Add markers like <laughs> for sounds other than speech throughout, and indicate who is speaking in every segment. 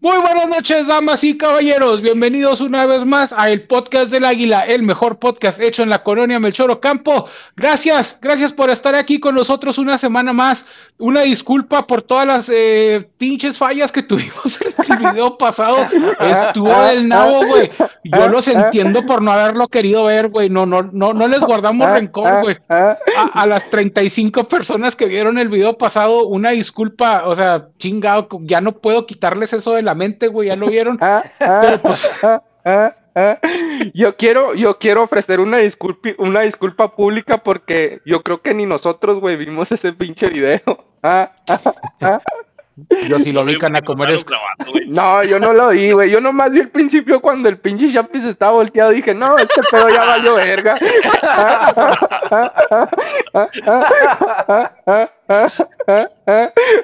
Speaker 1: Muy buenas noches, damas y caballeros. Bienvenidos una vez más a el podcast del Águila, el mejor podcast hecho en la colonia Melchoro Campo. Gracias, gracias por estar aquí con nosotros una semana más. Una disculpa por todas las eh, pinches fallas que <laughs> tuvimos en el video pasado. Estuvo del nabo, güey. Yo los entiendo por no haberlo querido ver, güey. No, no, no, no les guardamos rencor, güey. A, a las 35 personas que vieron el video pasado, una disculpa. O sea, chingado, ya no puedo quitarles eso de la mente, güey, ya lo vieron. <laughs> Ah, ah,
Speaker 2: pues, <laughs> ah, yo quiero, yo quiero ofrecer una disculpa, una disculpa pública porque yo creo que ni nosotros, güey, vimos ese pinche video.
Speaker 1: Yo sí lo vi, cana, como eres.
Speaker 2: No, yo no lo vi, güey. Yo nomás vi el principio cuando el pinche Chapi se estaba volteado. Dije, no, este pedo ya valió verga.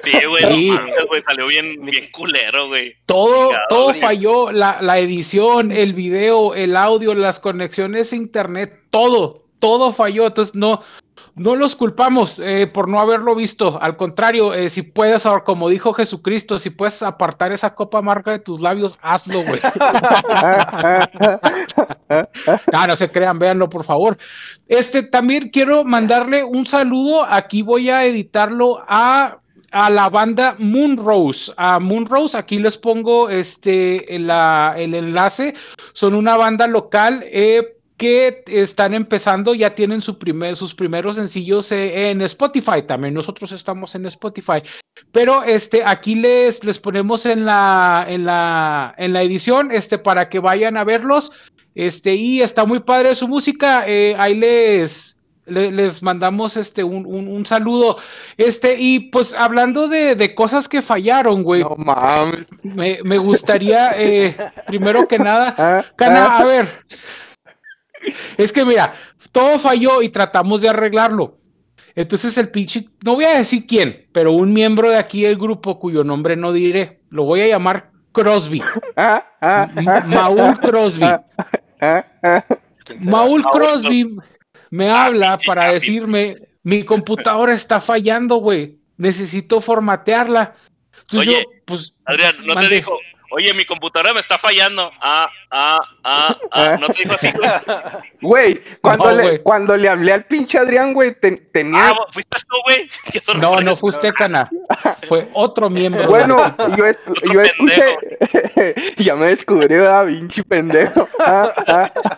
Speaker 3: Sí, güey, güey, salió bien, bien culero, güey.
Speaker 1: Todo, todo falló, la, la edición, el video, el audio, las conexiones a internet, todo, todo falló. Entonces, no, no los culpamos eh, por no haberlo visto. Al contrario, eh, si puedes, como dijo Jesucristo, si puedes apartar esa copa amarga de tus labios, hazlo, güey. <laughs> ah, no se crean, véanlo, por favor. Este, también quiero mandarle un saludo. Aquí voy a editarlo a a la banda Moonrose. A Moonrose, aquí les pongo este el, el enlace. Son una banda local. Eh, que están empezando, ya tienen su primer, sus primeros sencillos eh, en Spotify, también nosotros estamos en Spotify, pero este, aquí les, les ponemos en la, en la, en la edición, este, para que vayan a verlos, este, y está muy padre su música, eh, ahí les, les, mandamos este, un, un, saludo, este, y pues hablando de, de cosas que fallaron, güey, no mames. Me, me gustaría, eh, primero que nada, <laughs> ah, Cana, ah. a ver, es que mira, todo falló y tratamos de arreglarlo. Entonces el pinche, no voy a decir quién, pero un miembro de aquí del grupo cuyo nombre no diré, lo voy a llamar Crosby. Maul Crosby. Maul Crosby me habla para decirme, mi computadora está fallando, güey. Necesito formatearla.
Speaker 3: Oye, pues, Adrián, ¿no te dijo, Oye, mi computadora me está fallando. Ah, ah, ah, ah. ¿No te dijo así, güey? <laughs>
Speaker 2: Güey, cuando, le, cuando le hablé al pinche Adrián, güey, tenía. Ah,
Speaker 3: ¿fuiste tú, güey? <laughs>
Speaker 1: No, no fuiste, Cana. Fue otro miembro.
Speaker 2: Bueno, yo, yo escuché. <laughs> ya me descubrió, ah, pinche pendejo.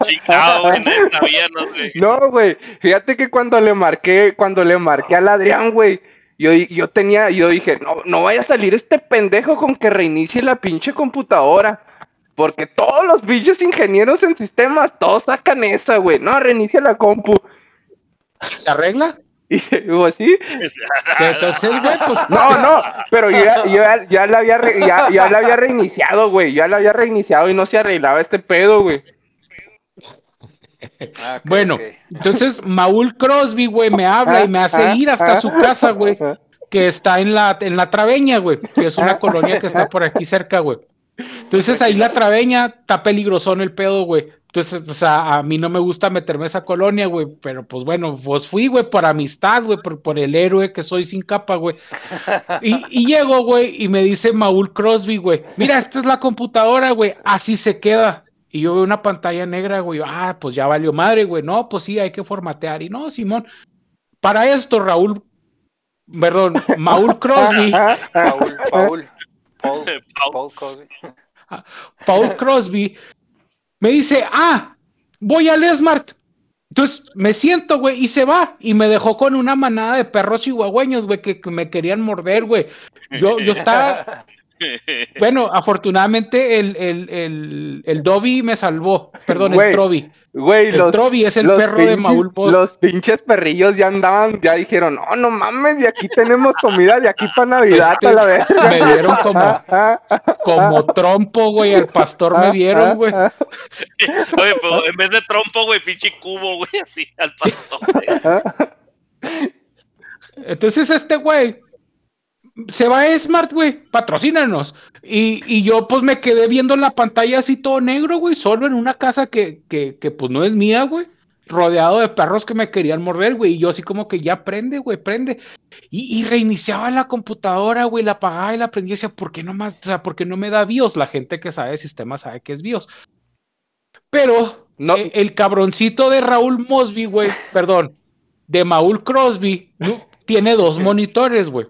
Speaker 2: Chingado, güey, no sabía, no sé. No, güey, fíjate que cuando le marqué, cuando le marqué al Adrián, güey yo, yo tenía, yo dije, no, no vaya a salir este pendejo con que reinicie la pinche computadora. Porque todos los pinches ingenieros en sistemas, todos sacan esa, güey. No, reinicia la compu.
Speaker 1: ¿Se arregla? <laughs>
Speaker 2: Y digo, así.
Speaker 1: Entonces, güey, pues.
Speaker 2: No, no, pero yo ya, ya, la había ya, ya la había reiniciado, güey. Ya la había reiniciado y no se arreglaba este pedo, güey.
Speaker 1: Ah, bueno, entonces Maul Crosby, güey, me habla y me hace ir hasta su casa, güey, que está en la, en la Traveña, güey, que es una colonia que está por aquí cerca, güey. Entonces ahí la Traveña está peligrosón el pedo, güey. Entonces, pues a, mí no me gusta meterme a esa colonia, güey, pero pues bueno, pues fui, güey, por amistad, güey, por, por, el héroe que soy sin capa, güey. Y, y llego, güey, y me dice Maul Crosby, güey, mira, esta es la computadora, güey, así se queda. Y yo veo una pantalla negra, güey, ah, pues ya valió madre, güey, no, pues sí, hay que formatear. Y no, Simón, para esto, Raúl, perdón, <laughs> Maul Crosby. Paul, Paul, <laughs> Paul, Paul Crosby. Paul Crosby me dice, ah, voy al Smart. Entonces me siento, güey, y se va. Y me dejó con una manada de perros chihuahueños, güey, que, que me querían morder, güey. Yo, yo <laughs> estaba, <laughs> bueno, afortunadamente el, el, el, el Dobby me salvó. Perdón, el Trovi.
Speaker 2: Güey,
Speaker 1: el Trovi es el perro de Maul
Speaker 2: Los pinches perrillos ya andaban, ya dijeron, no, no mames, de aquí tenemos comida, de aquí para Navidad este, a la vez.
Speaker 1: Me vieron como, como <laughs> trompo, güey, al pastor me vieron, güey. <laughs>
Speaker 3: Oye, pero en vez de trompo, güey, pinche cubo, güey, así, al pastor.
Speaker 1: Entonces este güey se va a Smart, güey, patrocínanos. Y, y, yo pues me quedé viendo la pantalla así todo negro, güey, solo en una casa que, que, que pues no es mía, güey. rodeado de perros que me querían morder, güey. Y yo así como que ya prende, güey, prende. Y, reiniciaba la computadora, güey, la apagaba y la prendía y decía, ¿por qué no más? O sea, ¿por qué no me da BIOS? La gente que sabe de sistema sabe que es BIOS. Pero eh, el cabroncito de Raúl Mosby, güey, perdón, de Maul Crosby, tiene dos <laughs> monitores, güey.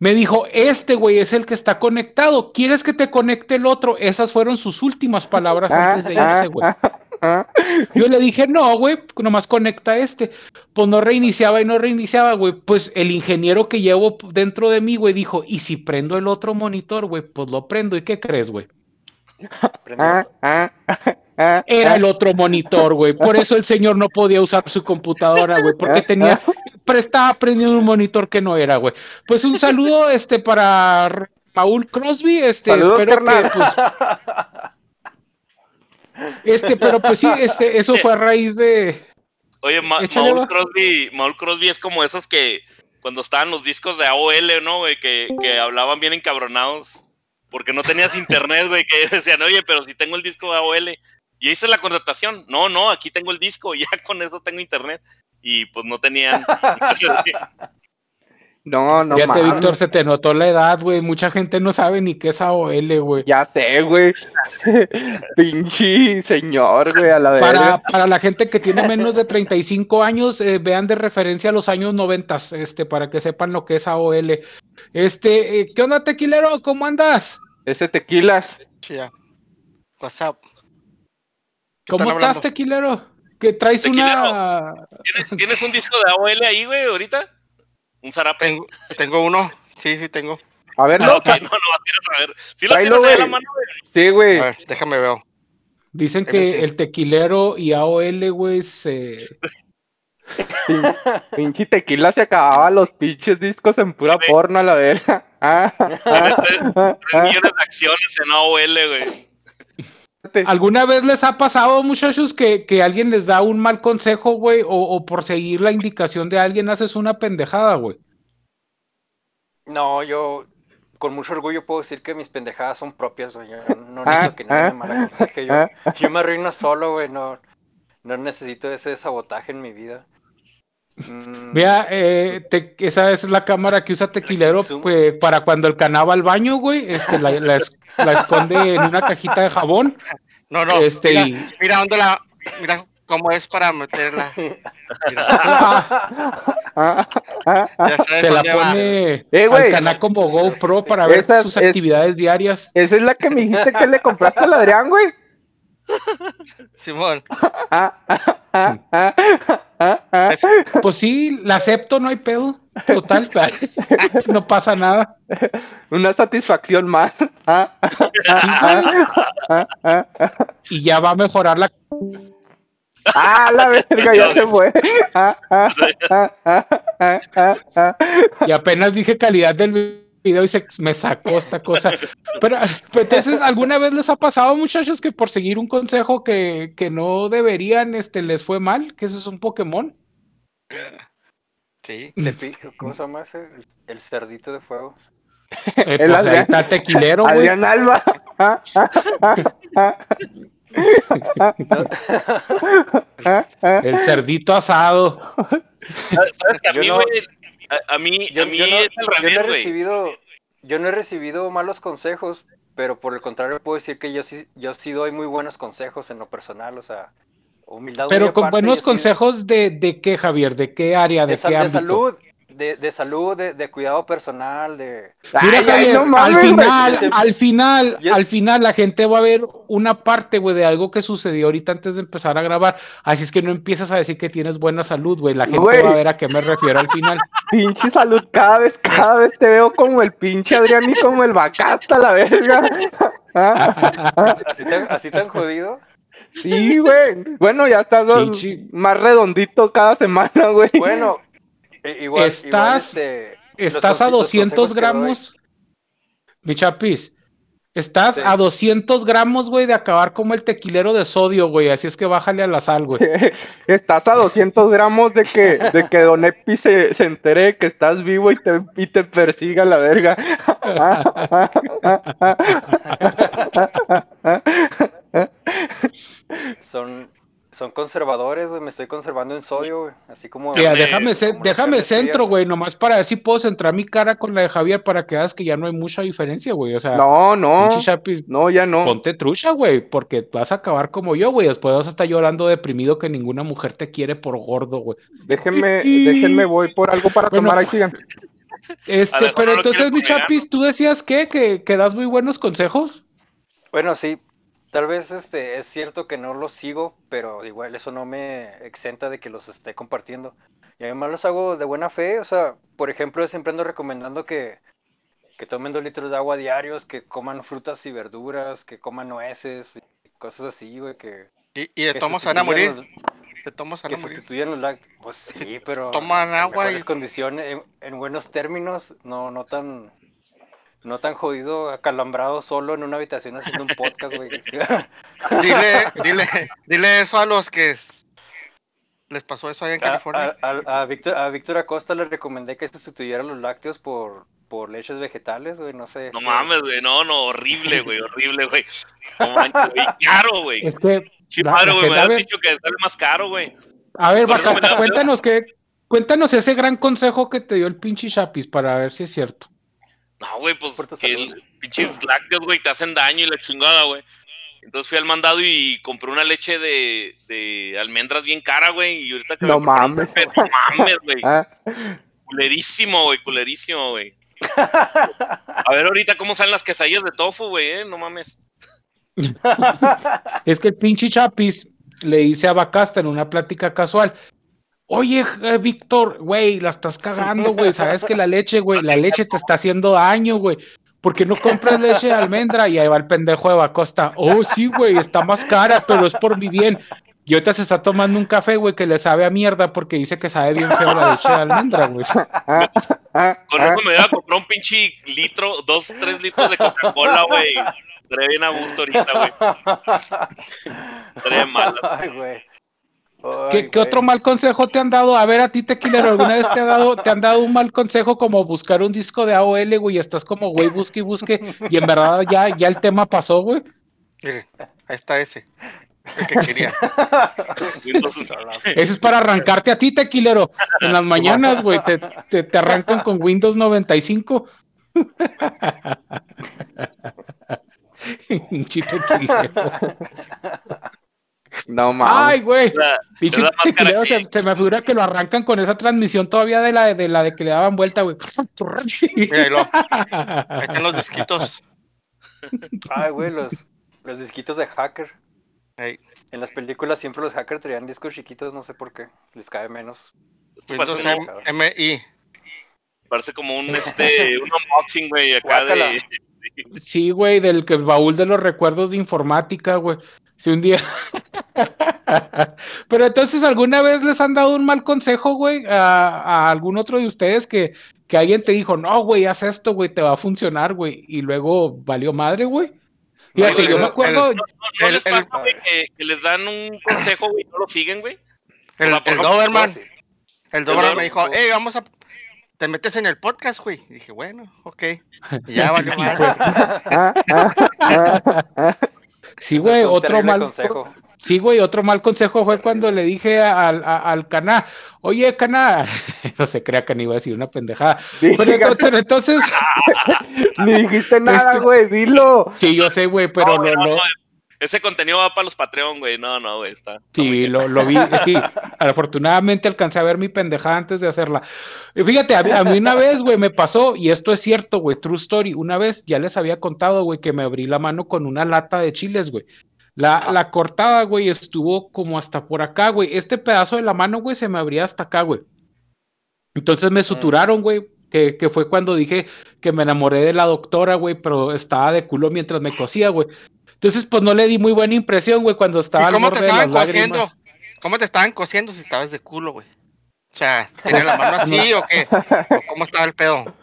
Speaker 1: Me dijo, este güey es el que está conectado. ¿Quieres que te conecte el otro? Esas fueron sus últimas palabras antes de irse, güey. Yo le dije, no, güey, nomás conecta este. Pues no reiniciaba y no reiniciaba, güey. Pues el ingeniero que llevo dentro de mí, güey, dijo, ¿y si prendo el otro monitor, güey? Pues lo prendo. ¿Y qué crees, güey? Era el otro monitor, güey. Por eso el señor no podía usar su computadora, güey, porque tenía, estaba prendiendo un monitor que no era, güey. Pues un saludo, este, para Paul Crosby, este, espero que, pues, este, pero pues sí, este, eso fue a raíz de.
Speaker 3: Oye, Maul Crosby, Maul Crosby es como esos que cuando estaban los discos de AOL, ¿no, güey? Que, que hablaban bien encabronados porque no tenías internet, güey, que decían, oye, pero si tengo el disco de AOL, y hice la contratación. No, no, aquí tengo el disco, <laughs> ya con eso tengo internet. Y pues no tenían. <laughs>
Speaker 2: no, no.
Speaker 1: Fíjate, Víctor, se te notó la edad, güey. Mucha gente no sabe ni qué es AOL, güey.
Speaker 2: Ya sé, güey. <laughs> Pinche señor, güey, a la vez.
Speaker 1: Para, para, la gente que tiene menos de 35 años, eh, vean de referencia a los años 90, este, para que sepan lo que es AOL. Este, eh, ¿qué onda, tequilero? ¿Cómo andas?
Speaker 2: Ese tequilas.
Speaker 4: Chía. WhatsApp.
Speaker 1: ¿Cómo estás, tequilero? Que traes una. <laughs>
Speaker 3: ¿Tienes, un disco de AOL ahí, güey, ahorita? ¿Un zarape?
Speaker 4: Tengo, uno. Sí, sí, tengo.
Speaker 2: A ver, no.
Speaker 3: Ah, no, no, a ver. ¿Sí lo tienes ahí en la mano, güey?
Speaker 2: Sí, güey.
Speaker 4: A ver, déjame ver.
Speaker 1: Dicen que el tequilero y AOL, güey, se.
Speaker 2: Pinche tequila se acababa los pinches discos en pura porno a la verga.
Speaker 3: Ah, millones de acciones en AOL, güey.
Speaker 1: ¿Alguna vez les ha pasado, muchachos, que, alguien les da un mal consejo, güey, o, por seguir la indicación de alguien haces una pendejada, güey?
Speaker 5: No, yo con mucho orgullo puedo decir que mis pendejadas son propias, güey. Yo no <laughs> necesito ah, que nadie me ah, mal aconseje. Yo, ah. yo me arruino solo, güey. No, no necesito ese sabotaje en mi vida.
Speaker 1: Mm. Vea, eh, esa es la cámara que usa Tequilero pues, para cuando el canal va al baño, güey. Este, la, esconde en una cajita de jabón.
Speaker 4: No, no.
Speaker 1: Este,
Speaker 4: mira, dónde la. Mira cómo es para meterla.
Speaker 1: Se la pone eh, al canal como GoPro para ver sus actividades diarias.
Speaker 2: Esa es la que me dijiste que le compraste al Adrián, güey.
Speaker 4: Simón.
Speaker 1: Pues sí, la acepto, no hay pedo. Total, <laughs> no pasa nada.
Speaker 2: Una satisfacción más.
Speaker 1: y ya va a mejorar la.
Speaker 2: Ah, la verga, ya se fue.
Speaker 1: y apenas dije calidad del video y se me sacó esta cosa. Pero, entonces, ¿alguna vez les ha pasado, muchachos, que por seguir un consejo que, que no deberían, este, les fue mal? Que eso es un Pokémon.
Speaker 5: Sí. ¿Cómo se llama ese? El cerdito de fuego.
Speaker 1: Eh, el pues, está tequilero, güey.
Speaker 2: Adrián Alba. <laughs>
Speaker 1: el cerdito asado.
Speaker 3: ¿Sabes que a mí, a, mí, yo, no, he
Speaker 5: recibido, yo no he recibido malos consejos, pero por el contrario puedo decir que yo sí, yo sí doy muy buenos consejos en lo personal, o sea, humildad.
Speaker 1: Pero con buenos consejos de, de qué, Javier, de qué área, de, qué ámbito.
Speaker 5: salud, de, de salud, de, de, cuidado personal, de...
Speaker 1: Mira, al final, al final, al final la gente va a ver una parte, güey, de algo que sucedió ahorita antes de empezar a grabar. Así es que no empiezas a decir que tienes buena salud, güey. La gente va a ver a qué me refiero al final. <laughs>
Speaker 2: Pinche salud, cada vez, cada vez te veo como el pinche Adrián y como el bacasta, la verga. <laughs>
Speaker 5: ¿Así tan, así tan jodido?
Speaker 2: Sí, güey. Bueno, ya estás más redondito cada semana, güey.
Speaker 5: Bueno,
Speaker 1: eh, igual, estás, este, estás a 200 gramos, mi chapis. Estás a 200 gramos, güey, de acabar como el tequilero de sodio, güey. Así es que bájale a la sal, güey. <laughs>
Speaker 2: estás a 200 gramos de que, de que Don Epi se, se entere que estás vivo y te, y te persiga la verga. <laughs>
Speaker 5: son, son conservadores, güey. Me estoy conservando en sodio, güey. Así como.
Speaker 1: déjame, déjame centro, güey. Nomás para ver si puedo centrar mi cara con la de Javier para que veas que ya no hay mucha diferencia, güey. O sea,
Speaker 2: no, no. no, ya no.
Speaker 1: Ponte trucha, güey. Porque vas a acabar como yo, güey. Después vas a estar llorando deprimido que ninguna mujer te quiere por gordo, güey.
Speaker 2: Déjenme, déjenme, voy por algo para tomar ahí sigan.
Speaker 1: Este, pero entonces, mi chapis, ¿tú decías qué? ¿Que, que das muy buenos consejos?
Speaker 5: Bueno, sí, Tal vez este es cierto que no los sigo, pero igual eso no me exenta de que los esté compartiendo. Y además los hago de buena fe, o sea, por ejemplo, siempre ando recomendando que, que tomen dos litros de agua diarios, que coman frutas y verduras, que coman nueces, y cosas así, güey, que...
Speaker 4: ¿Y, y de tomos van a morir? ¿De tomos
Speaker 5: van a morir? sustituyen los lácteos, pues sí, pero...
Speaker 4: Toman agua
Speaker 5: en y... condiciones, en, en buenos términos, no, no tan no tan jodido, acalambrado solo en una habitación haciendo un podcast, güey. <laughs>
Speaker 4: dile, dile, dile eso a los que les pasó eso allá en California.
Speaker 5: A, Víctor, a Víctor Acosta le recomendé que sustituyera los lácteos por, por leches vegetales, güey, no sé.
Speaker 3: No mames, güey, no, no, horrible, güey, horrible, güey. No manches, güey, caro, güey.
Speaker 1: Es que...
Speaker 3: Sí, güey, me has dicho que sale más caro, güey.
Speaker 1: A ver, Bacasta, cuéntanos que, cuéntanos ese gran consejo que te dio el pinche Chapis para ver si es cierto.
Speaker 3: No, güey, pues que pinches lácteos, güey, te hacen daño y la chingada, güey. Entonces fui al mandado y compré una leche de, de almendras bien cara, güey. Y ahorita que
Speaker 2: no mames.
Speaker 3: no mames, güey. Ah. Culerísimo, güey, culerísimo, güey. <laughs> A ver ahorita cómo salen las quesadillas de tofu, güey, eh, no mames.
Speaker 1: es que el pinche Chapis le dice a Bacasta en una plática casual, Oye, eh, Víctor, güey, la estás cagando, güey. Sabes que la leche, güey, la leche te está haciendo daño, güey. ¿Por qué no compras leche de almendra? Y ahí va el pendejo de Bacosta. Oh, sí, güey, está más cara, pero es por mi bien. Y ahorita se está tomando un café, güey, que le sabe a mierda porque dice que sabe bien feo la leche de almendra, güey.
Speaker 3: Con eso me iba a comprar un pinche litro, dos, tres litros de Coca-Cola, güey. Trae bien a gusto ahorita, güey. Trae malas. Ay, güey.
Speaker 1: ¿Qué, otro mal consejo te han dado? A ver, a ti, Tequilero, ¿alguna vez te, ha dado, te han dado un mal consejo como buscar un disco de AOL, güey, y estás como, güey, busque y busque, y en verdad ya, ya el tema pasó, güey?
Speaker 4: Mire, ahí está ese, el que quería.
Speaker 1: ese es para arrancarte a ti, Tequilero. En las mañanas, güey, te, te, te arrancan con Windows 95. Chito <laughs>
Speaker 2: no mames.
Speaker 1: Ay, güey. se, se, me figura que lo arrancan con esa transmisión todavía de la de, la de que le daban vuelta, güey.
Speaker 4: Mira, ahí, <laughs> están los disquitos.
Speaker 5: Ay, güey, los, los disquitos de hacker. En las películas siempre los hackers traían discos chiquitos, no sé por qué. Les cae menos.
Speaker 3: Parece, MI. Parece como un este un unboxing, güey, acá de.
Speaker 1: Sí, güey, del que baúl de los recuerdos de informática, güey. Si un día. <laughs> Pero entonces, ¿alguna vez les han dado un mal consejo, güey, a, algún otro de ustedes que, que alguien te dijo, no, güey, haz esto, güey, te va a funcionar, güey, y luego valió madre, güey? Fíjate, yo me acuerdo.
Speaker 3: ¿No, les pasa, güey, que, les dan un consejo, güey, y no lo siguen, güey?
Speaker 4: El, el Doberman. El Doberman me dijo, hey, vamos a. Te metes en el podcast, güey. Y dije, bueno, ok. Y ya <laughs> valió madre. <laughs>
Speaker 1: Sí, güey, otro mal consejo. Sí, güey, otro mal consejo fue cuando le dije al, al Caná, oye, Caná, <laughs> no se crea que ni iba a decir una pendejada. Pero, entonces. <laughs>
Speaker 2: ni dijiste nada, este, güey, dilo.
Speaker 1: Sí, yo sé, güey, pero no, no,
Speaker 3: ese contenido va para los Patreon, güey. No, no, güey, está.
Speaker 1: Sí, lo, lo, vi. <laughs> afortunadamente alcancé a ver mi pendejada antes de hacerla. Y fíjate, a mí, una vez, güey, me pasó, y esto es cierto, güey, true story. Una vez ya les había contado, güey, que me abrí la mano con una lata de chiles, güey. La, la cortada, güey, estuvo como hasta por acá, güey. Este pedazo de la mano, güey, se me abría hasta acá, güey. Entonces me mm. suturaron, güey, que, que, fue cuando dije que me enamoré de la doctora, güey, pero estaba de culo mientras me cosía, güey. Entonces, pues no le di muy buena impresión, güey, cuando estaba
Speaker 4: cómo te estaban cosiendo? ¿Cómo te estaban cosiendo si estabas de culo, güey? O sea, ¿tenía la mano así o qué? ¿Cómo estaba el pedo?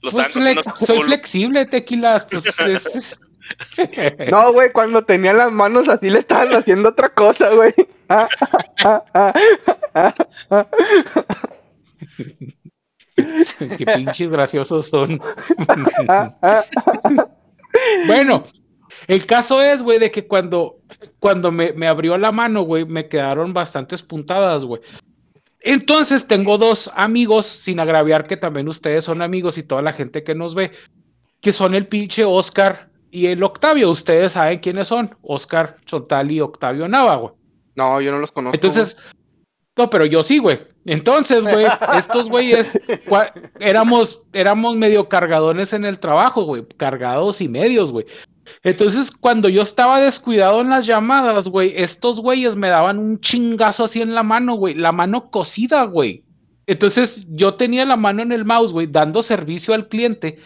Speaker 1: Pues soy flexible, tequilas, pues es... <laughs>
Speaker 2: No, güey, cuando tenía las manos así le estaban haciendo otra cosa, güey. <laughs>
Speaker 1: Qué pinches graciosos son. <laughs> bueno, el caso es, güey, de que cuando cuando me, me abrió la mano, güey, me quedaron bastantes puntadas, güey. Entonces tengo dos amigos, sin agraviar que también ustedes son amigos y toda la gente que nos ve, que son el pinche Oscar y el Octavio. Ustedes saben quiénes son, Oscar Chontal y Octavio Nava, güey.
Speaker 2: No, yo no los conozco.
Speaker 1: Entonces, no, pero yo sí, güey. Entonces, güey, estos güeyes <laughs> éramos, éramos medio cargadones en el trabajo, güey, cargados y medios, güey. Entonces, cuando yo estaba descuidado en las llamadas, güey, estos güeyes me daban un chingazo así en la mano, güey, la mano cosida, güey. Entonces, yo tenía la mano en el mouse, güey, dando servicio al cliente.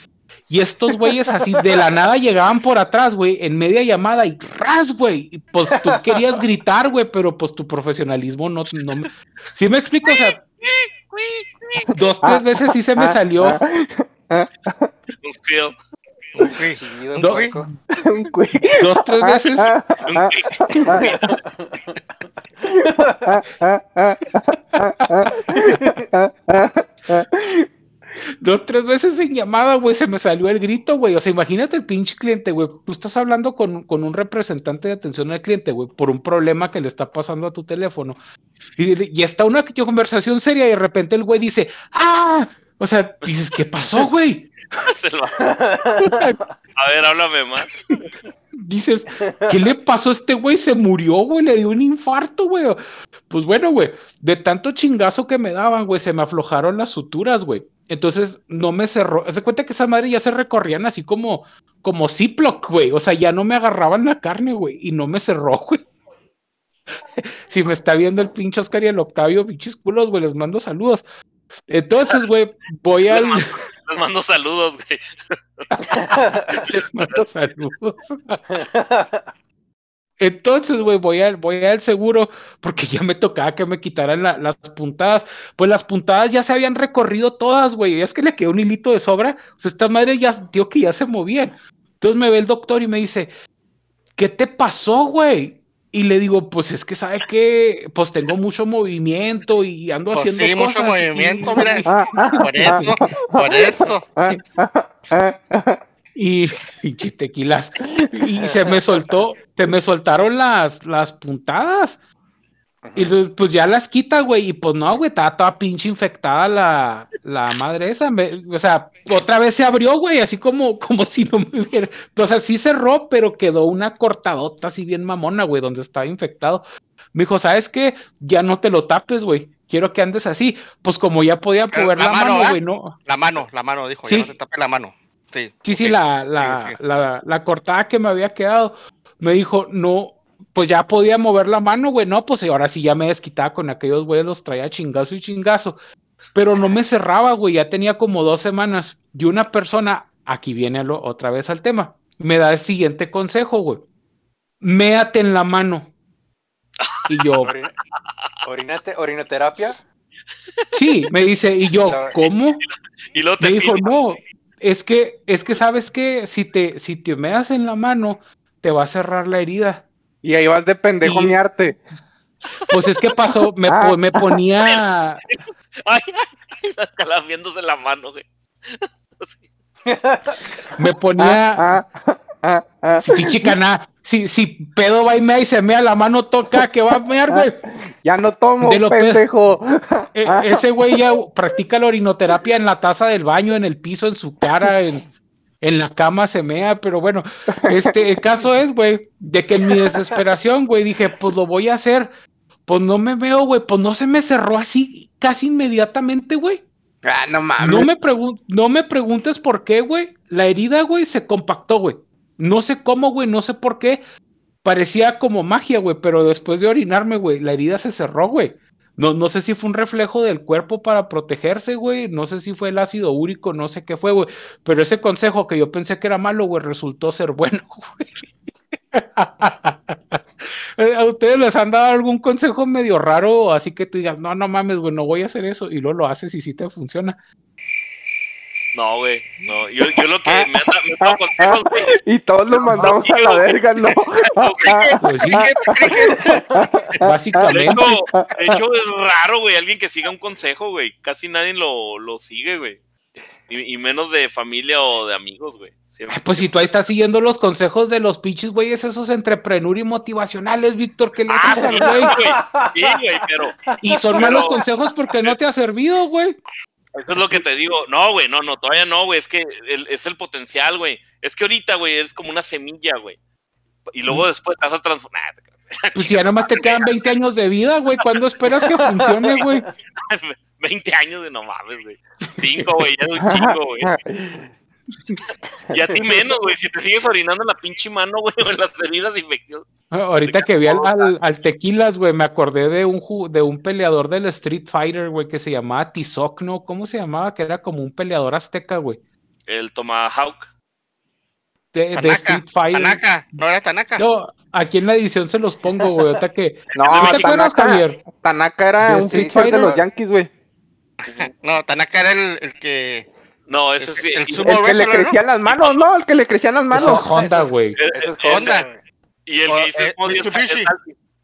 Speaker 1: Y estos güeyes así de la nada llegaban por atrás, güey, en media llamada y ras, güey. Pues tú querías gritar, güey, pero pues tu profesionalismo no, no ¿Sí me explico? O sea, dos, tres veces sí se me salió. Dos, tres veces. Dos, tres veces en llamada, güey, se me salió el grito, güey. O sea, imagínate el pinche cliente, güey. Tú estás hablando con, con, un representante de atención al cliente, güey, por un problema que le está pasando a tu teléfono. Y, y está una conversación seria y de repente el güey dice, ¡ah! O sea, dices, ¿qué pasó, güey? <laughs>
Speaker 3: a ver, háblame más.
Speaker 1: Dices, ¿qué le pasó a este güey? Se murió, güey, le dio un infarto, güey. Pues bueno, güey, de tanto chingazo que me daban, güey, se me aflojaron las suturas, güey. Entonces no me cerró. Se cuenta que esa madre ya se recorrían así como, como Ziploc, güey. O sea, ya no me agarraban la carne, güey. Y no me cerró, <laughs> güey. si me está viendo el pinche Oscar y el Octavio, pinches culos, güey, les mando saludos. Entonces, güey, voy al. <laughs>
Speaker 3: Les mando, saludos, güey.
Speaker 1: les mando saludos. Entonces, güey, voy al, voy al seguro porque ya me tocaba que me quitaran las puntadas. Pues las puntadas ya se habían recorrido todas, güey. Es que le quedó un hilito de sobra. O sea, esta madre ya, tío, que ya se movían. Entonces me ve el doctor y me dice, ¿qué te pasó, güey? Y le digo, pues es que sabe que pues tengo mucho movimiento y ando pues haciendo sí, mucho movimiento, mira. <laughs> por eso, por eso. Y, y tequilas. Y se me soltó, se me soltaron las, las puntadas. Y pues ya las quita, güey. Y pues no, güey, estaba toda pinche infectada la, la madre esa. o sea, otra vez se abrió, güey, así como, <laughs> como si no me hubiera. O sea, sí cerró, pero quedó una cortadota así bien mamona, güey, donde estaba infectado. Me dijo, ¿sabes qué? Ya no te lo tapes, güey. Quiero que andes así. Pues como ya podía mover la, mano, güey, ¿no?
Speaker 4: La mano, la mano, dijo, ¿Sí? ya no te tapes la mano. Sí,
Speaker 1: sí, sí la, la, la, la cortada que me había quedado. Me dijo, no, pues ya podía mover la mano, güey, no, pues ahora sí ya me desquitaba con aquellos güeyes, los traía chingazo y chingazo, pero no me cerraba, güey, ya tenía como dos semanas y una persona, aquí viene lo, otra vez al tema, me da el siguiente consejo, güey, méate en la mano. Y yo... <laughs>
Speaker 5: ¿Orinate, ¿Orinoterapia?
Speaker 1: Sí, me dice, y yo, ¿cómo? <laughs> Y lo me dijo, no, es que, es que sabes que si te, si te meas en la mano, te va a cerrar la herida.
Speaker 2: Y ahí vas de pendejo mi arte.
Speaker 1: Pues es que pasó, me, ah. me ponía.
Speaker 3: Ay, ay, viéndose la mano, güey.
Speaker 1: Me ponía. Ah, ah, si chicana, si, si pedo va y mea y se mea la mano toca que va a mear, güey.
Speaker 2: Ya no tomo, de pendejo.
Speaker 1: E, ese güey ya practica la orinoterapia en la taza del baño, en el piso, en su cara, en, en la cama se mea, pero bueno, <laughs> este, el caso es, güey, de que en mi desesperación, güey, dije, pues lo voy a hacer, pues no me veo, güey, pues no se me cerró así casi inmediatamente, güey.
Speaker 2: Ah, no mames.
Speaker 1: No me, no me preguntes por qué, güey, la herida, güey, se compactó, güey. No sé cómo, güey, no sé por qué. Parecía como magia, güey, pero después de orinarme, güey, la herida se cerró, güey. No, no sé si fue un reflejo del cuerpo para protegerse, güey. No sé si fue el ácido úrico, no sé qué fue, güey. Pero ese consejo que yo pensé que era malo, güey, resultó ser bueno, <laughs> güey. ¿A ustedes les han dado algún consejo medio raro? Así que tú digas, no, no mames, güey, no voy a hacer eso. Y luego lo haces y sí te funciona.
Speaker 3: No, güey, no. Yo, yo lo que me anda, me anda consejos, güey. <laughs>
Speaker 2: Y todos lo mandamos a la verga, ¿no?
Speaker 1: pues sí. Básicamente.
Speaker 3: De hecho, de hecho, es raro, güey, alguien que siga un consejo, güey. Casi nadie lo, lo sigue, güey. Y, menos de familia o de amigos, güey.
Speaker 1: Pues si tú ahí estás siguiendo los consejos de los pinches güeyes esos entrepreneur y motivacionales, Víctor, que le haces ah, al güey. Sí, güey, pero. Y son malos consejos porque no te ha servido, güey.
Speaker 3: Eso es lo que te digo. No, güey, no, no, todavía no, güey. Es que es el potencial, güey. Es que ahorita, güey, es como una semilla, güey. Y luego después te vas a transformar. <laughs>
Speaker 1: Pues si ya nomás te quedan 20 años de vida, güey. ¿Cuándo esperas que funcione, güey? <laughs>
Speaker 3: 20 años de no mames, güey. 5, güey, ya es un chingo, güey. <laughs> <laughs> Y a ti menos, güey. Si te sigues orinando la pinche mano, güey, en las heridas infecciosas.
Speaker 1: Ahorita que vi al, al, Tequilas, güey, me acordé de un, de un peleador del Street Fighter, güey, que se llamaba Tizoc, ¿no? ¿Cómo se llamaba? Que era como un peleador azteca, güey.
Speaker 3: El Tomahawk.
Speaker 4: De, de, Street Fighter. Tanaka, no era Tanaka.
Speaker 1: No, aquí en la edición se los pongo, güey. Ahorita que. <laughs>
Speaker 2: No, ¿te Tanaka, Javier? Tanaka era un Street Fighter de los Yankees, güey. <laughs>
Speaker 4: No, Tanaka era el, el que.
Speaker 3: No, ese sí.
Speaker 2: El, que le crecían las manos, ¿no? El que le crecían las manos.
Speaker 1: es Honda, güey.
Speaker 4: Ese es Honda. Y el que dice eh, Mitsubishi.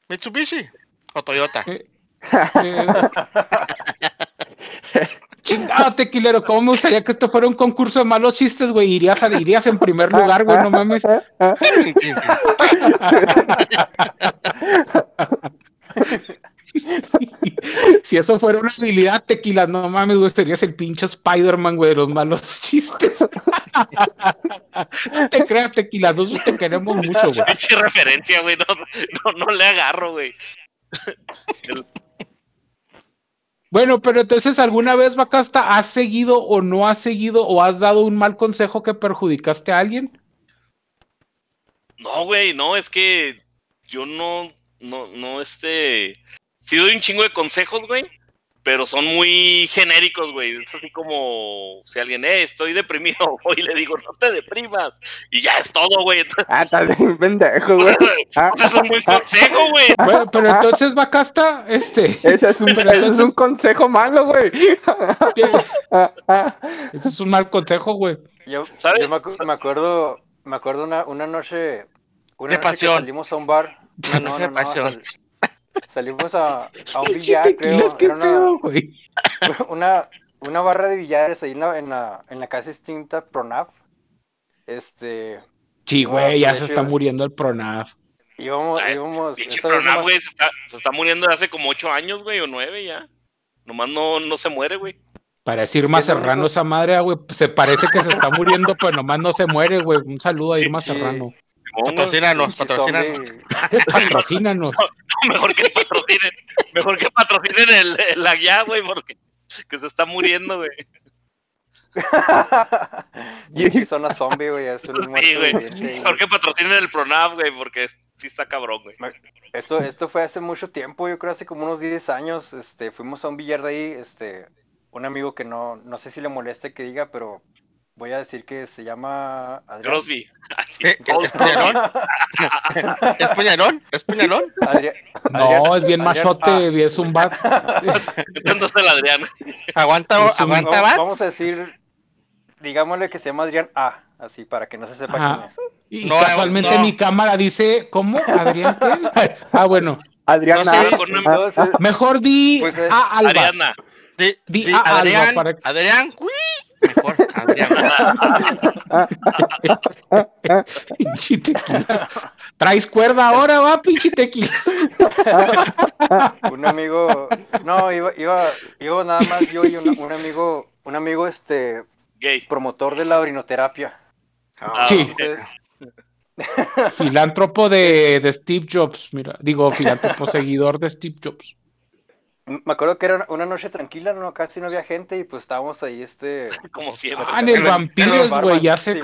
Speaker 4: Mitsubishi o Toyota. <laughs>
Speaker 1: Chingado, tequilero, ¿cómo me gustaría que esto fuera un concurso de malos chistes, güey? Irías, irías en primer lugar, güey, no mames. <laughs> <laughs> si eso fuera una habilidad, tequila, no mames, güey, serías el pinche Spider-Man, güey, de los malos <laughs> chistes. no te creas, tequila, nosotros te queremos mucho, güey.
Speaker 3: Pinche referencia, güey, no, no, le agarro, güey.
Speaker 1: Bueno, pero entonces, ¿alguna vez, Bacasta, has seguido o no has seguido o has dado un mal consejo que perjudicaste a alguien?
Speaker 3: No, güey, no, es que yo no, no, no, este, sí doy un chingo de consejos, güey, pero son muy genéricos, güey. Es así como si alguien, eh, estoy deprimido, <laughs> voy y le digo, no te deprimas. Y ya es todo, güey.
Speaker 2: ah, está bien pendejo, <laughs> güey.
Speaker 3: Ese es un buen consejo, güey. <laughs>
Speaker 1: Bueno, pero entonces, Bacasta, este.
Speaker 2: Ese es un, es un consejo malo, güey.
Speaker 1: Ese es un mal consejo, güey.
Speaker 5: Yo, yo me, me, acuerdo, me acuerdo una, una noche, una de noche pasión. que salimos a un bar. No, no, no, no, Salimos a, a un <laughs> billar, creo. <laughs> una, una, barra de billares ahí en la, en la, en la casa extinta Pronaf. Este.
Speaker 1: Sí, güey, ya se está muriendo el Pronaf.
Speaker 5: Íbamos, íbamos.
Speaker 3: Pronaf, güey, se está, se está muriendo hace como ocho años, güey, o nueve ya. Nomás no, no se muere, güey.
Speaker 1: Parece Irma Serrano esa madre, güey. Se parece que se está muriendo, pero nomás no se muere, güey. Un saludo a Irma Serrano.
Speaker 4: Patrocínanos, patrocínanos. <laughs>
Speaker 1: patrocínanos. <laughs>
Speaker 3: mejor que patrocinen, mejor que patrocinen el, el la guía, güey, porque que se está muriendo, güey. <laughs>
Speaker 5: y zona zombie, güey. Es un
Speaker 3: sí, güey. Mejor que patrocinen el Pronav, güey, porque sí está cabrón, güey.
Speaker 5: Esto, esto fue hace mucho tiempo, yo creo hace como unos 10 años. Este, fuimos a un billar de ahí, este, un amigo que no, no sé si le moleste que diga, pero Voy a decir que se llama
Speaker 3: Adrián. Crosby. <laughs>
Speaker 4: ¿Es Puñalón? <laughs> ¿Es Puñalón? ¿Es Puñalón?
Speaker 1: No, es bien machote, es un bat.
Speaker 3: ¿Dónde está el Adrián?
Speaker 4: Aguanta, aguanta,
Speaker 5: bat. Vamos a decir, digámosle que se llama Adrián A, así para que no se sepa quién es.
Speaker 1: Y casualmente mi cámara dice, ¿cómo? ¿Adrián qué? <laughs> Ah, bueno.
Speaker 2: Adrián
Speaker 1: A. Mejor di pues, A Alba.
Speaker 3: Adriana.
Speaker 4: Di, di, A Adrián, Alba para... Adrián, uy. Mejor, <laughs>
Speaker 1: pinche. ¿Traes cuerda ahora, va, pinche tequilas? <laughs>
Speaker 5: un amigo, no, iba, iba, iba nada más yo y un, un amigo, un amigo este
Speaker 3: Gay.
Speaker 5: promotor de la orinoterapia.
Speaker 1: Ah, sí. filántropo de, de Steve Jobs, mira, digo, filántropo <laughs> seguidor de Steve Jobs.
Speaker 5: Me acuerdo que era una noche tranquila, no casi no había gente y pues estábamos ahí este <laughs>
Speaker 3: como siempre.
Speaker 1: Ah, en el vampiros, güey, ya sé.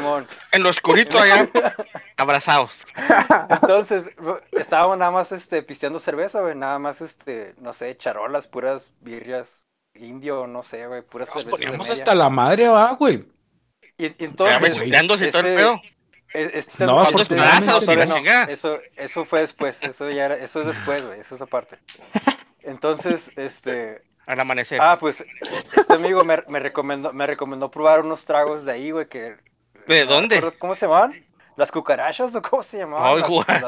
Speaker 4: En lo oscurito allá <laughs> abrazados. <laughs>
Speaker 5: Entonces, estábamos nada más este pisteando cerveza, güey, nada más este, no sé, charolas, puras birrias indio, no sé, güey, puras
Speaker 1: Nos poníamos hasta la madre, va, güey.
Speaker 5: Y, entonces, este,
Speaker 4: no,
Speaker 5: eso, eso fue después, eso ya era, eso es después, güey, eso es aparte. Entonces, este...
Speaker 4: Al amanecer.
Speaker 5: Ah, pues este amigo me, me, recomendó, me recomendó probar unos tragos de ahí, güey, que...
Speaker 4: ¿De dónde?
Speaker 5: ¿Cómo se llaman? las cucarachas o cómo se llamaban.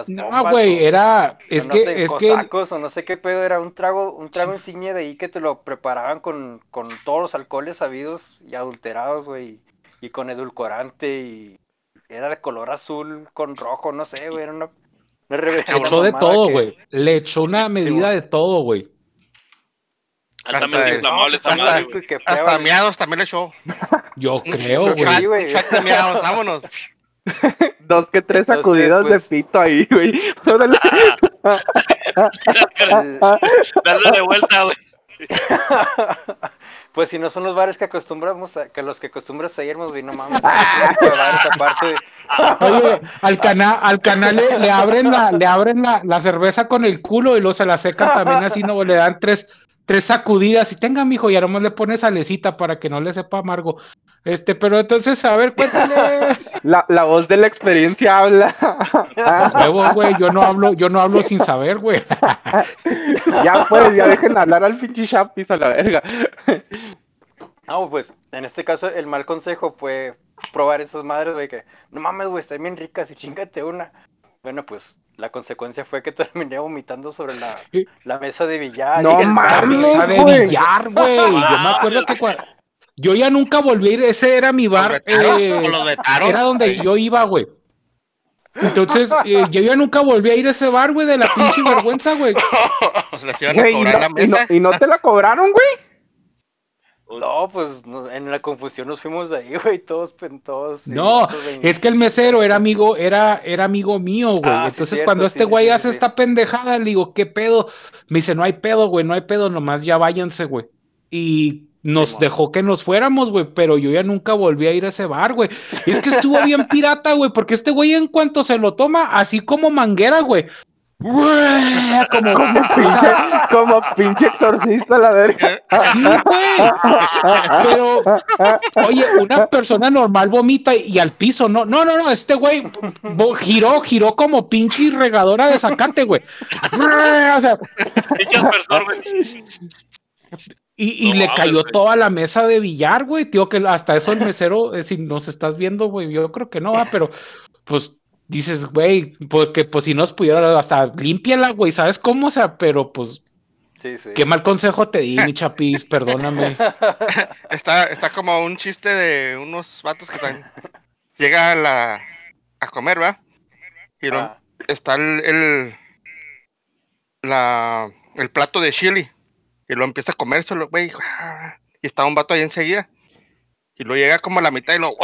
Speaker 1: no, güey, era, es que,
Speaker 5: sé,
Speaker 1: es que...
Speaker 5: o no sé qué pedo, era un trago, un trago insignia de ahí que te lo preparaban con, con todos los alcoholes sabidos y adulterados, güey, y con edulcorante y era de color azul con rojo, no sé, güey, era una...
Speaker 1: Le echó de todo, güey. Le echó una medida de todo, güey.
Speaker 3: Altamente inflamable esta madre,
Speaker 4: güey. Hasta miados también le echó.
Speaker 1: Yo creo, güey.
Speaker 4: De miados, vámonos. <laughs>
Speaker 2: Dos que tres sacudidas de pito ahí, güey. <laughs> <laughs>
Speaker 3: Dale de vuelta, güey.
Speaker 5: Pues si no son los bares que acostumbramos a, que los que acostumbras a irnos, no mames. <laughs> aparte.
Speaker 1: Oye, al canal, al canal le, abren la, le abren la, la, cerveza con el culo y luego se la secan también así, no, le dan tres, tres sacudidas y tenga, mijo, y ahora le pones salecita para que no le sepa amargo. Este, pero entonces, a ver, cuéntale. <laughs>
Speaker 2: La, la voz de la experiencia habla.
Speaker 1: Huevo, güey, yo no hablo, yo no hablo sin saber, güey.
Speaker 2: ya pues, ya dejen hablar al pinche Chapis a la verga.
Speaker 5: No, pues, en este caso, el mal consejo fue probar esas madres, güey, que no mames, güey, están bien ricas y chingate una. Bueno, pues, la consecuencia fue que terminé vomitando sobre la, la mesa de billar.
Speaker 2: No mames,
Speaker 1: mesa de billar, güey. Yo me acuerdo que cuando, yo ya nunca volví a ir, ese era mi bar. Eh, era donde yo iba, güey. Entonces, <laughs> eh, yo ya nunca volví a ir a ese bar, güey, de la pinche <laughs> vergüenza, güey.
Speaker 2: y, no, te la cobraron, güey?
Speaker 5: No, pues en la confusión nos fuimos de ahí, <laughs> güey, todos, todos.
Speaker 1: No, es que el mesero era amigo, era, era amigo mío, güey. Ah, Entonces, cuando este güey hace esta pendejada, le digo, ¿qué pedo? Me dice, no hay pedo, güey, no hay pedo, nomás ya váyanse, güey. Y nos dejó que nos fuéramos, güey, pero yo ya nunca volví a ir a ese bar, güey. Es que estuvo bien <laughs> pirata, güey, porque este güey en cuanto se lo toma, así como manguera, güey. <laughs>
Speaker 2: Como, como, pinche, <laughs> como pinche exorcista, la verga.
Speaker 1: Sí, güey. Pero, oye, una persona normal vomita y al piso, no, no, no, no, este güey giró, giró como pinche regadora de sacate, güey. O sea, y, y le cayó toda la mesa de billar, güey. Tío, que hasta eso el mesero, eh, si nos estás viendo, güey, yo creo que no, va, pero pues dices, güey, porque pues si nos pudiera hasta límpiala, güey, ¿sabes cómo? O sea, pero pues. Sí, sí. Qué mal consejo te di, mi chapis, perdóname. <laughs>
Speaker 4: Está, está como un chiste de unos vatos que están. Llega a la. a comer, ¿va? Y ah. está el, el. la. el plato de chili y lo empieza a comer solo, güey. Y está un vato ahí enseguida. Y lo llega como a la mitad y lo